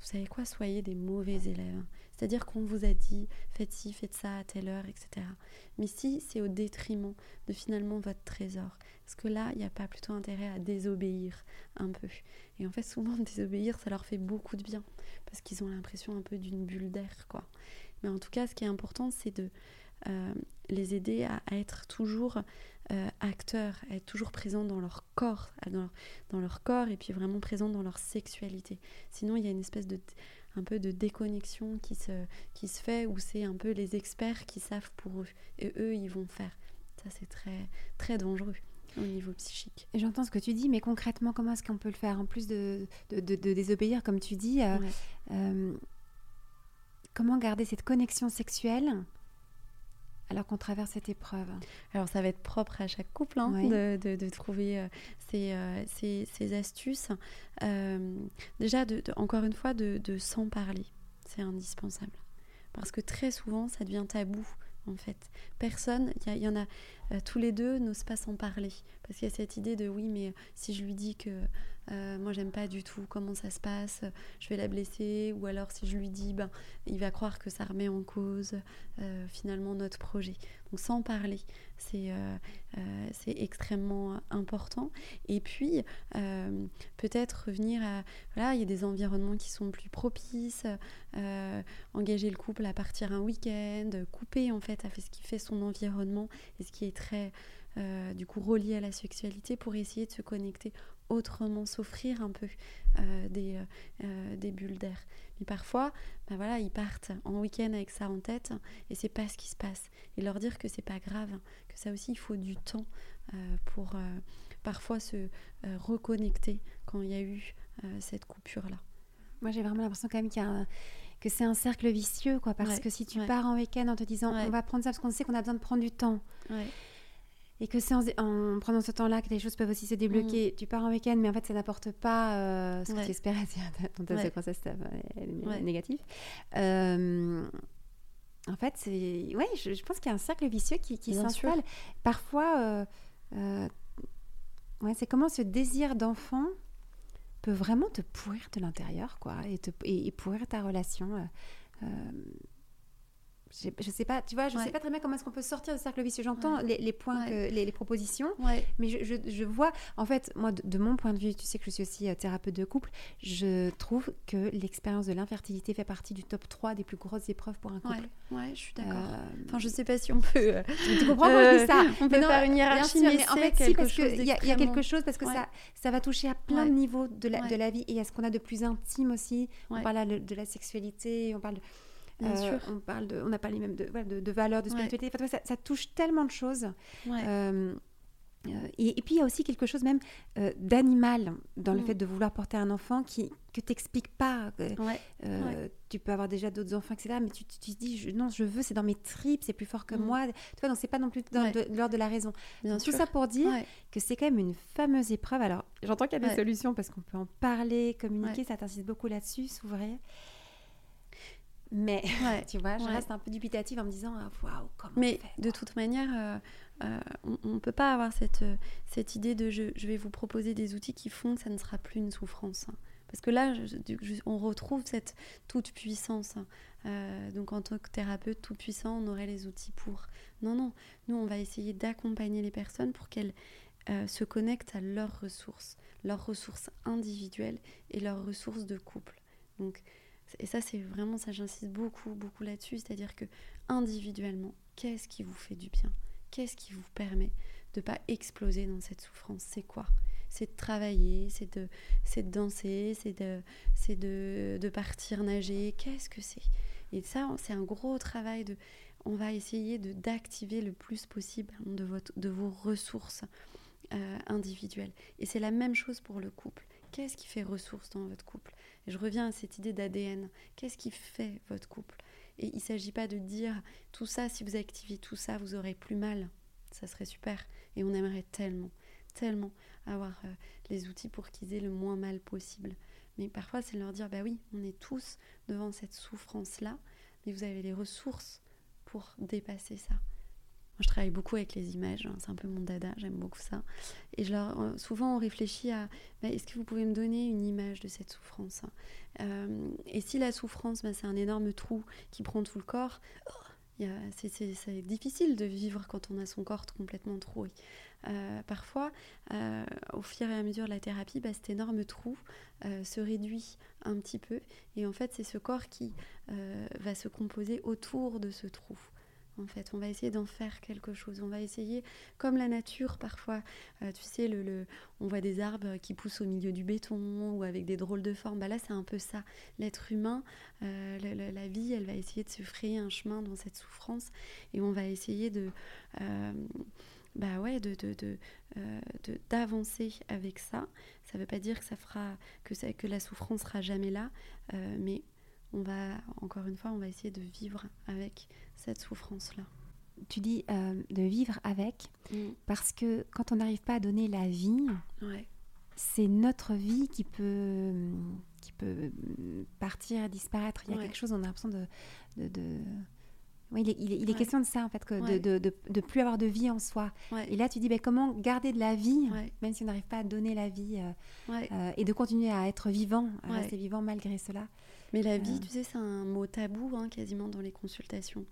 vous savez quoi, soyez des mauvais élèves. C'est-à-dire qu'on vous a dit faites ci, faites ça à telle heure, etc. Mais si c'est au détriment de finalement votre trésor, parce que là, il n'y a pas plutôt intérêt à désobéir un peu. Et en fait, souvent, désobéir, ça leur fait beaucoup de bien, parce qu'ils ont l'impression un peu d'une bulle d'air, quoi. Mais en tout cas, ce qui est important, c'est de les aider à, être toujours euh, acteurs, à être toujours présents dans leur corps, dans dans leur corps, et puis vraiment présents dans leur sexualité. Sinon, il y a une espèce de un peu de déconnexion qui se, qui se fait, où c'est un peu les experts qui savent pour eux, et eux, ils vont faire. Ça, c'est très, très dangereux au niveau psychique. J'entends ce que tu dis, mais concrètement, comment est-ce qu'on peut le faire? En plus de, de, de, désobéir, comme tu dis, euh, euh, comment garder cette connexion sexuelle alors qu'on traverse cette épreuve Alors ça va être propre à chaque couple hein, de, de, trouver euh, ces, ces, ces, astuces. déjà, encore une fois, de, s'en parler, c'est indispensable. Parce que très souvent, ça devient tabou en fait. Personne, il y, en a euh, tous les deux, n'osent pas s'en parler. Parce qu'il y a cette idée de oui, mais si je lui dis que euh, moi j'aime pas du tout comment ça se passe, je vais la blesser, ou alors si je lui dis, ben, il va croire que ça remet en cause euh, finalement notre projet. Donc sans parler, c'est c'est extrêmement important. Et puis peut-être revenir à, voilà, il y a des environnements qui sont plus propices, engager le couple à partir un week-end, couper en fait à ce qui fait son environnement et ce qui est très euh, du coup relié à la sexualité pour essayer de se connecter autrement, s'offrir un peu euh, des, euh, des, bulles d'air. Mais parfois, ben voilà, ils partent en week-end avec ça en tête et c'est pas ce qui se passe. Et leur dire que c'est pas grave, que ça aussi il faut du temps pour parfois se reconnecter quand il y a eu cette coupure là. Moi j'ai vraiment l'impression quand même qu'il y a que c'est un cercle vicieux, quoi. Parce que si tu pars en week-end en te disant on va prendre ça parce qu'on sait qu'on a besoin de prendre du temps. Et que c'est en, prenant ce temps-là que les choses peuvent aussi se débloquer. Mm. Tu pars en week-end, mais en fait, ça n'apporte pas euh, ce que tu espérais dans ta séquence négatif. Euh, en fait, c'est ouais, je, pense qu'il y a un cercle vicieux qui, qui s'installe. Parfois, euh, ouais, c'est comment ce désir d'enfant peut vraiment te pourrir de l'intérieur, quoi, et, te, et, pourrir ta relation. Euh, euh, je sais pas, tu vois, je sais pas très bien comment est-ce qu'on peut sortir du cercle vicieux. J'entends les, points, les, propositions, mais je, je, vois, en fait, moi, de, mon point de vue, tu sais que je suis aussi euh, thérapeute de couple, je trouve que l'expérience de l'infertilité fait partie du top 3 des plus grosses épreuves pour un couple. Ouais, je suis d'accord. Enfin, je sais pas si on peut. tu comprends quand je dis ça? On peut faire une hiérarchie, mais, en fait, si, parce qu'il y, a quelque chose, parce que ça, ça va toucher à plein de niveaux de la, de la vie et à ce qu'on a de plus intime aussi. On parle de la sexualité, on parle de Bien euh, sûr. On parle de, on n'a pas les mêmes de, de, de valeurs, de spiritualité. ça, touche tellement de choses. Euh, euh, et, puis il y a aussi quelque chose même d'animal dans le mm. fait de vouloir porter un enfant qui que t'expliques pas. Tu peux avoir déjà d'autres enfants, etc. Mais tu, te dis je, non, je veux, c'est dans mes tripes, c'est plus fort que mm. moi. Tu vois, donc c'est pas non plus dans l'ordre de la raison. tout ça pour dire que c'est quand même une fameuse épreuve. Alors j'entends qu'il y a des solutions parce qu'on peut en parler, communiquer, ça t'insiste beaucoup là-dessus, s'ouvrir. Mais tu vois, je reste un peu dubitative en me disant ah, waouh, comment Mais de toute manière, euh, euh, on ne peut pas avoir cette, euh, cette idée de je, je, vais vous proposer des outils qui font que ça ne sera plus une souffrance. Hein. Parce que là, on retrouve cette toute puissance. Hein. donc en tant que thérapeute tout puissant, on aurait les outils pour. Non, non, nous, on va essayer d'accompagner les personnes pour qu'elles se connectent à leurs ressources, leurs ressources individuelles et leurs ressources de couple. Donc et ça, c'est vraiment ça, j'insiste beaucoup, beaucoup là-dessus. C'est-à-dire que individuellement, qu'est-ce qui vous fait du bien? Qu'est-ce qui vous permet de ne pas exploser dans cette souffrance? C'est quoi? C'est de travailler, c'est de, de danser, c'est de, de, de partir nager. Qu'est-ce que c'est? Et ça, c'est un gros travail de. On va essayer d'activer le plus possible de, votre, de vos ressources euh, individuelles. Et c'est la même chose pour le couple. Qu'est-ce qui fait ressource dans votre couple? Je reviens à cette idée d'ADN. Qu'est-ce qui fait votre couple? Et il ne s'agit pas de dire tout ça, si vous activez tout ça, vous aurez plus mal. Ça serait super. Et on aimerait tellement, tellement avoir euh, les outils pour qu'ils aient le moins mal possible. Mais parfois, c'est leur dire, bah oui, on est tous devant cette souffrance-là, mais vous avez les ressources pour dépasser ça. Je travaille beaucoup avec les images, hein, c'est un peu mon dada, j'aime beaucoup ça. Et euh, souvent, on réfléchit à bah, est-ce que vous pouvez me donner une image de cette souffrance? Euh, Et si la souffrance, bah, c'est un énorme trou qui prend tout le corps, oh, c'est difficile de vivre quand on a son corps complètement troué. Euh, parfois, au fur et à mesure de la thérapie, bah, cet énorme trou se réduit un petit peu. Et en fait, c'est ce corps qui va se composer autour de ce trou en fait. On va essayer d'en faire quelque chose. On va essayer, comme la nature parfois, euh, tu sais, le, on voit des arbres qui poussent au milieu du béton ou avec des drôles de formes. Bah là, c'est un peu ça. L'être humain, euh, la, vie, elle va essayer de se frayer un chemin dans cette souffrance et on va essayer de... Euh, bah ouais, de, d'avancer avec ça. Ça ne veut pas dire que ça fera que, ça, que la souffrance sera jamais là, mais on va, encore une fois, on va essayer de vivre avec cette souffrance-là. Tu dis euh, de vivre avec, mm. parce que quand on n'arrive pas à donner la vie, c'est notre vie qui peut, qui peut partir, disparaître. Il y a quelque chose, on a l'impression de, de, Oui, il est, question de ça, en fait, que de, de, de, plus avoir de vie en soi. Et là, tu dis, ben, comment garder de la vie, même si on n'arrive pas à donner la vie, euh, euh, et de continuer à être vivant, à rester vivant malgré cela? Mais la vie, tu sais, c'est un mot tabou hein, quasiment dans les consultations.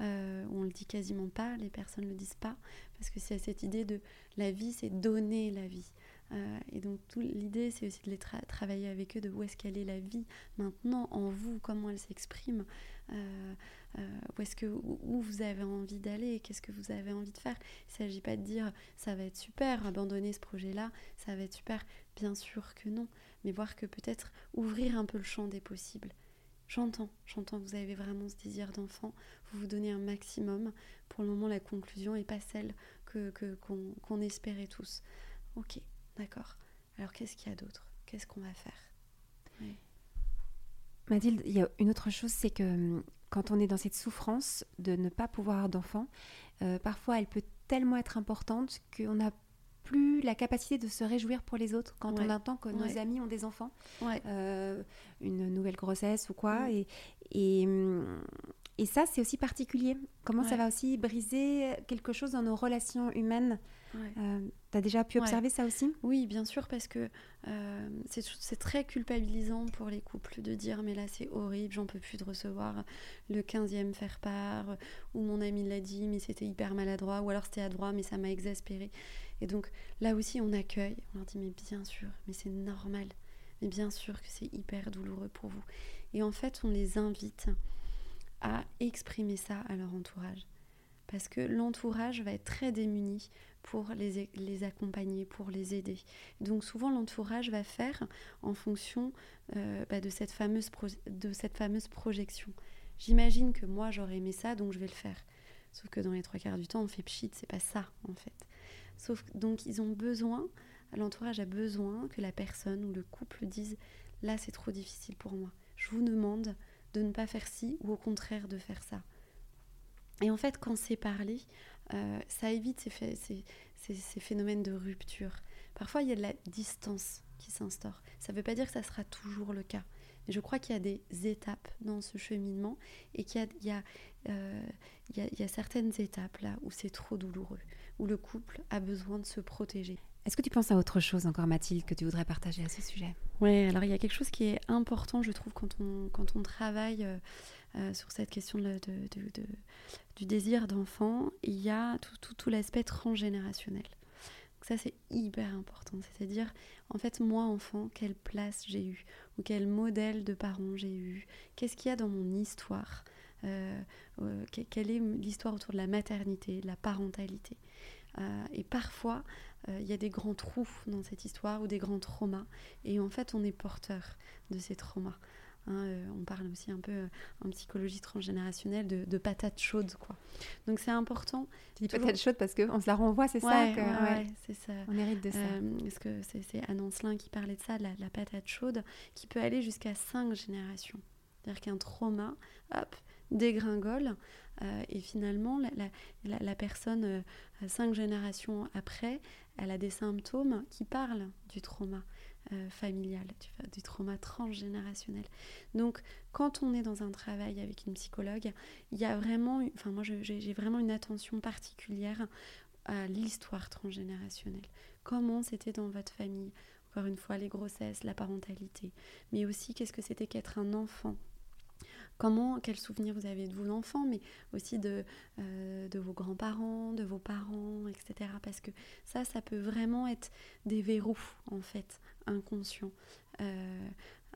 Euh, on le dit quasiment pas, les personnes le disent pas, parce que c'est cette idée de la vie, c'est donner la vie. Euh, et donc l'idée, c'est aussi de les travailler avec eux, de où est-ce qu'elle est la vie maintenant en vous, comment elle s'exprime, euh, où est-ce que où vous avez envie d'aller, qu'est-ce que vous avez envie de faire. Il ne s'agit pas de dire ça va être super, abandonner ce projet-là, ça va être super. Bien sûr que non mais voir que peut-être ouvrir un peu le champ des possibles. J'entends, j'entends que vous avez vraiment ce désir d'enfant, vous vous donnez un maximum. Pour le moment, la conclusion n'est pas celle que, qu'on, espérait tous. Ok, d'accord. Alors qu'est-ce qu'il y a d'autre? Qu'est-ce qu'on va faire? Mathilde, il y a une autre chose, c'est que hum, quand on est dans cette souffrance de ne pas pouvoir d'enfant, euh, parfois elle peut tellement être importante qu'on a plus la capacité de se réjouir pour les autres quand on entend que nos amis ont des enfants, euh, une nouvelle grossesse ou quoi. Et, et, hum, et, ça, c'est aussi particulier. Comment ça va aussi briser quelque chose dans nos relations humaines? Euh, tu as déjà pu observer ça aussi? Oui, bien sûr, parce que euh, c'est très culpabilisant pour les couples de dire mais là c'est horrible, j'en peux plus de recevoir le 15e faire part, ou mon ami l'a dit mais c'était hyper maladroit, ou alors c'était adroit mais ça m'a exaspéré. Et donc là aussi on accueille, on leur dit mais bien sûr, mais c'est normal, mais bien sûr que c'est hyper douloureux pour vous. Et en fait on les invite à exprimer ça à leur entourage parce que l'entourage va être très démuni pour les, accompagner, pour les aider. Donc souvent l'entourage va faire en fonction euh, bah, de, cette fameuse de cette fameuse projection. J'imagine que moi j'aurais aimé ça, donc je vais le faire. Sauf que dans les trois quarts du temps, on fait pchit, c'est pas ça en fait. Sauf donc ils ont besoin, l'entourage a besoin que la personne ou le couple dise là c'est trop difficile pour moi. Je vous demande de ne pas faire ci ou au contraire de faire ça. Et en fait, quand c'est parlé, euh, ça évite ces, phénomènes de rupture. Parfois, il y a de la distance qui s'instaure. Ça ne veut pas dire que ça sera toujours le cas. Mais je crois qu'il y a des étapes dans ce cheminement et qu'il y, euh, a certaines étapes là où c'est trop douloureux, où le couple a besoin de se protéger. Est-ce que tu penses à autre chose encore, Mathilde, que tu voudrais partager à ce sujet? Oui, alors il y a quelque chose qui est important, je trouve, quand on, quand on travaille euh, euh, sur cette question de, du désir d'enfant, il y a tout, tout, l'aspect transgénérationnel. Donc ça, c'est hyper important. C'est-à-dire, en fait, moi, enfant, quelle place j'ai eu Ou quel modèle de parents j'ai eu? Qu'est-ce qu'il y a dans mon histoire? Euh, euh, Quelle est l'histoire autour de la maternité, de la parentalité Et parfois, il y a des grands trous dans cette histoire ou des grands traumas. Et en fait, on est porteur de ces traumas. Hein, euh, on parle aussi un peu euh, en psychologie transgénérationnelle de, patates chaudes. Quoi. Donc c'est important. Tu dis patates chaudes parce qu'on se la renvoie, c'est ça, c'est ça On hérite de ça. Euh, que c'est Anne Ancelin qui parlait de ça, la, la patate chaude, qui peut aller jusqu'à cinq générations. C'est-à-dire qu'un trauma, hop, dégringole. et finalement, la, la personne, cinq générations après, elle a des symptômes qui parlent du trauma. euh, familial, du trauma transgénérationnel. Donc, quand on est dans un travail avec une psychologue, il y a vraiment, enfin moi j'ai vraiment une attention particulière à l'histoire transgénérationnelle. Comment c'était dans votre famille? Encore une fois, les grossesses, la parentalité, mais aussi qu'est-ce que c'était qu'être un enfant comment, quels souvenirs vous avez de vous l'enfant, mais aussi de, euh, de vos grands-parents, de vos parents, etc. Parce que ça, ça peut vraiment être des verrous, en fait, inconscients, euh,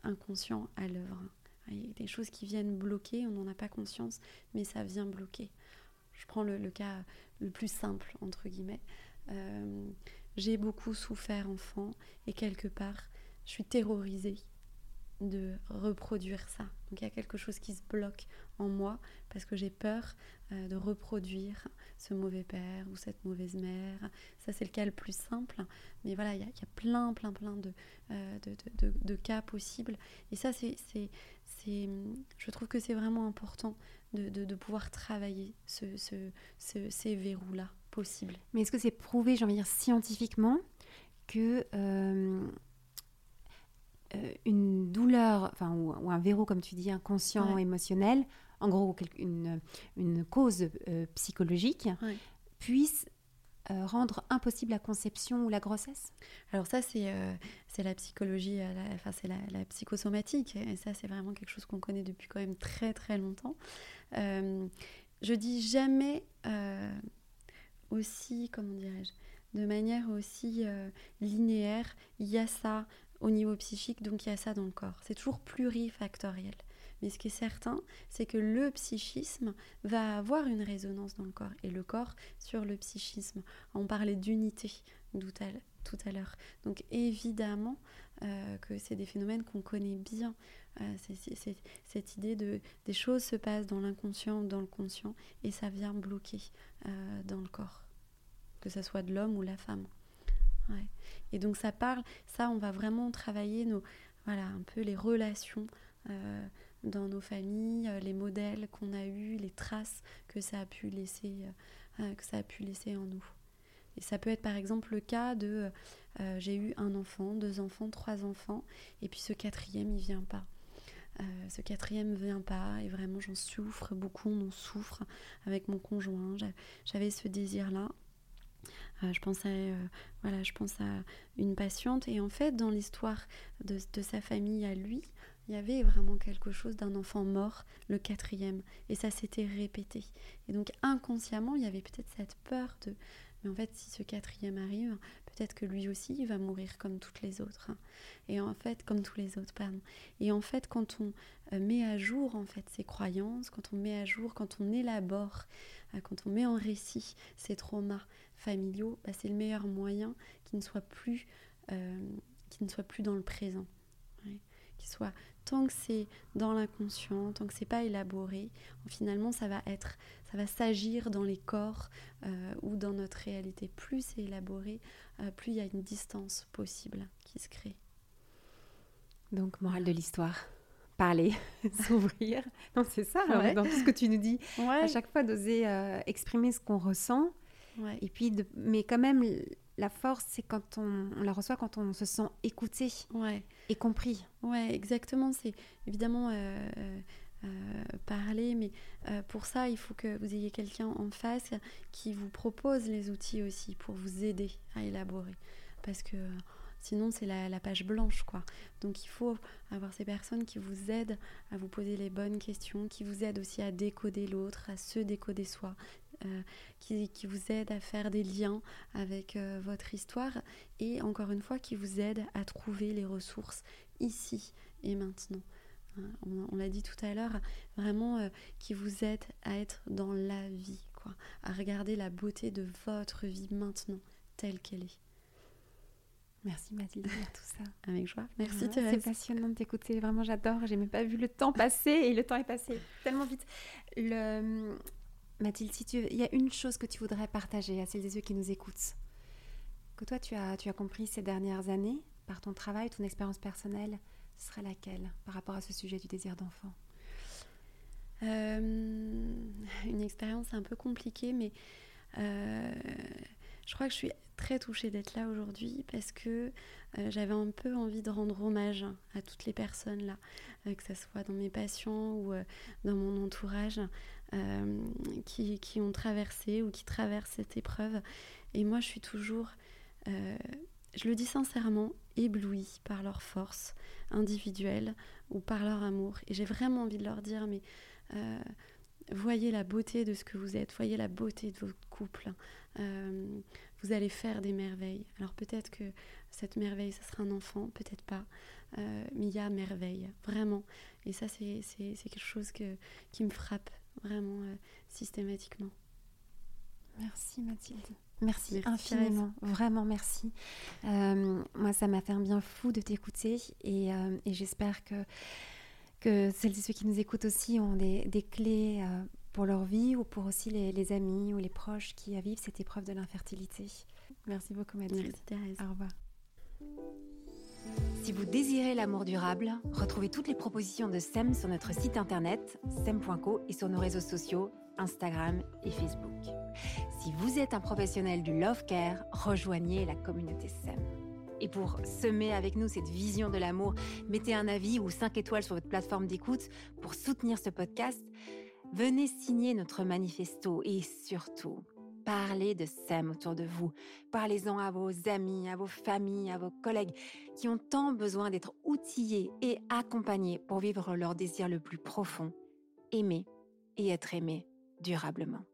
inconscients à l'œuvre. Des choses qui viennent bloquer, on n'en a pas conscience, mais ça vient bloquer. Je prends le, cas le plus simple, entre guillemets. Euh, j'ai beaucoup souffert enfant et quelque part, je suis terrorisée de reproduire ça. Donc il y a quelque chose qui se bloque en moi parce que j'ai peur euh, de reproduire ce mauvais père ou cette mauvaise mère. Ça c'est le cas le plus simple. Mais voilà, il y, a, plein, plein, plein de, euh, de, cas possibles. Et ça, c'est, je trouve que c'est vraiment important de, pouvoir travailler ce, ces verrous-là possibles. Mais est-ce que c'est prouvé, j'ai envie de dire, scientifiquement que... Euh, euh, une douleur, enfin, ou, un verrou, comme tu dis, inconscient, émotionnel, en gros une, une cause euh, psychologique, puisse euh, rendre impossible la conception ou la grossesse. Alors ça, c'est c'est la psychologie, enfin c'est la, la, psychosomatique, et ça, c'est vraiment quelque chose qu'on connaît depuis quand même très très longtemps. je dis jamais aussi, comment dirais-je, de manière aussi linéaire, il y a ça, au niveau psychique, donc il y a ça dans le corps. C'est toujours plurifactoriel. Mais ce qui est certain, c'est que le psychisme va avoir une résonance dans le corps et le corps sur le psychisme. On parlait d'unité tout à l'heure. Donc évidemment euh, que c'est des phénomènes qu'on connaît bien. Euh, c'est cette idée de des choses se passent dans l'inconscient ou dans le conscient et ça vient bloquer euh, dans le corps, que ce soit de l'homme ou la femme. Et donc ça parle, ça on va vraiment travailler nos, voilà, un peu les relations euh, dans nos familles, euh, les modèles qu'on a eus, les traces que ça a pu laisser, euh, que ça a pu laisser en nous. Et ça peut être par exemple le cas de j'ai eu un enfant, deux enfants, trois enfants, et puis ce quatrième il vient pas. ce quatrième vient pas et vraiment j'en souffre beaucoup, on en souffre avec mon conjoint. J'avais ce désir là euh, je pense à euh, voilà, je pense à une patiente et en fait dans l'histoire de, sa famille à lui, il y avait vraiment quelque chose d'un enfant mort, le quatrième, et ça s'était répété. Et donc inconsciemment, il y avait peut-être cette peur de, mais en fait, si ce quatrième arrive, peut-être que lui aussi, il va mourir comme toutes les autres. Hein. Et en fait, comme tous les autres, pardon. Et en fait, quand on euh, met à jour en fait ses croyances, quand on met à jour, quand on élabore, quand on met en récit ses traumas, familiaux, bah, c'est le meilleur moyen qui ne soit plus, euh, ne plus dans le présent. Qui soit tant que c'est dans l'inconscient, tant que c'est pas élaboré, finalement ça va être, ça va s'agir dans les corps euh, ou dans notre réalité. Plus c'est élaboré, euh, plus il y a une distance possible qui se crée. Donc morale de l'histoire parler, s'ouvrir. Non, c'est ça, hein, dans tout ce que tu nous dis. À chaque fois, d'oser exprimer ce qu'on ressent et puis, mais quand même, la force, c'est quand on, la reçoit quand on se sent écouté et compris. Ouais, exactement. C'est évidemment euh, euh, parler, mais euh, pour ça, il faut que vous ayez quelqu'un en face qui vous propose les outils aussi pour vous aider à élaborer. Parce que sinon, c'est la, la, page blanche, quoi. Donc, il faut avoir ces personnes qui vous aident à vous poser les bonnes questions, qui vous aident aussi à décoder l'autre, à se décoder soi, euh, qui, vous aide à faire des liens avec euh, votre histoire et encore une fois qui vous aide à trouver les ressources ici et maintenant. Hein, on, l'a dit tout à l'heure, vraiment euh, qui vous aide à être dans la vie, quoi, à regarder la beauté de votre vie maintenant telle qu'elle est. Merci Mathilde pour tout ça. Avec joie. Merci Thérèse. C'est passionnant de t'écouter. Vraiment, j'adore. J'ai même pas vu le temps passer et le temps est passé tellement vite. Le, Mathilde, si tu... il y a une chose que tu voudrais partager à celles et ceux qui nous écoutent, que toi tu as, tu as compris ces dernières années par ton travail, ton expérience personnelle, ce serait laquelle par rapport à ce sujet du désir d'enfant? Euh, Une expérience un peu compliquée, mais euh, je crois que je suis très touchée d'être là aujourd'hui parce que euh, j'avais un peu envie de rendre hommage à toutes les personnes là, euh, que ce soit dans mes patients ou euh, dans mon entourage, qui, qui, ont traversé ou qui traversent cette épreuve. Et moi, je suis toujours, je le dis sincèrement, éblouie par leur force individuelle ou par leur amour. Et j'ai vraiment envie de leur dire, mais voyez la beauté de ce que vous êtes, voyez la beauté de votre couple. Vous allez faire des merveilles. Alors peut-être que cette merveille, ça sera un enfant, peut-être pas. Euh, mais il y a merveille, vraiment. Et ça, c'est quelque chose que, qui me frappe vraiment euh, systématiquement. Merci Mathilde. Merci, infiniment, vraiment merci. moi, ça m'a fait un bien fou de t'écouter et, et j'espère que que celles et ceux qui nous écoutent aussi ont des, clés euh, pour leur vie ou pour aussi les, amis ou les proches qui vivent cette épreuve de l'infertilité. Merci beaucoup Mathilde. Merci Au revoir. Si vous désirez l'amour durable, retrouvez toutes les propositions de SEM sur notre site internet sem.co et sur nos réseaux sociaux Instagram et Facebook. Si vous êtes un professionnel du love care, rejoignez la communauté SEM. Et pour semer avec nous cette vision de l'amour, mettez un avis ou 5 étoiles sur votre plateforme d'écoute pour soutenir ce podcast. Venez signer notre manifesto et surtout, parlez de SEM autour de vous. Parlez-en à vos amis, à vos familles, à vos collègues qui ont tant besoin d'être outillés et accompagnés pour vivre leur désir le plus profond, aimer et être aimé durablement.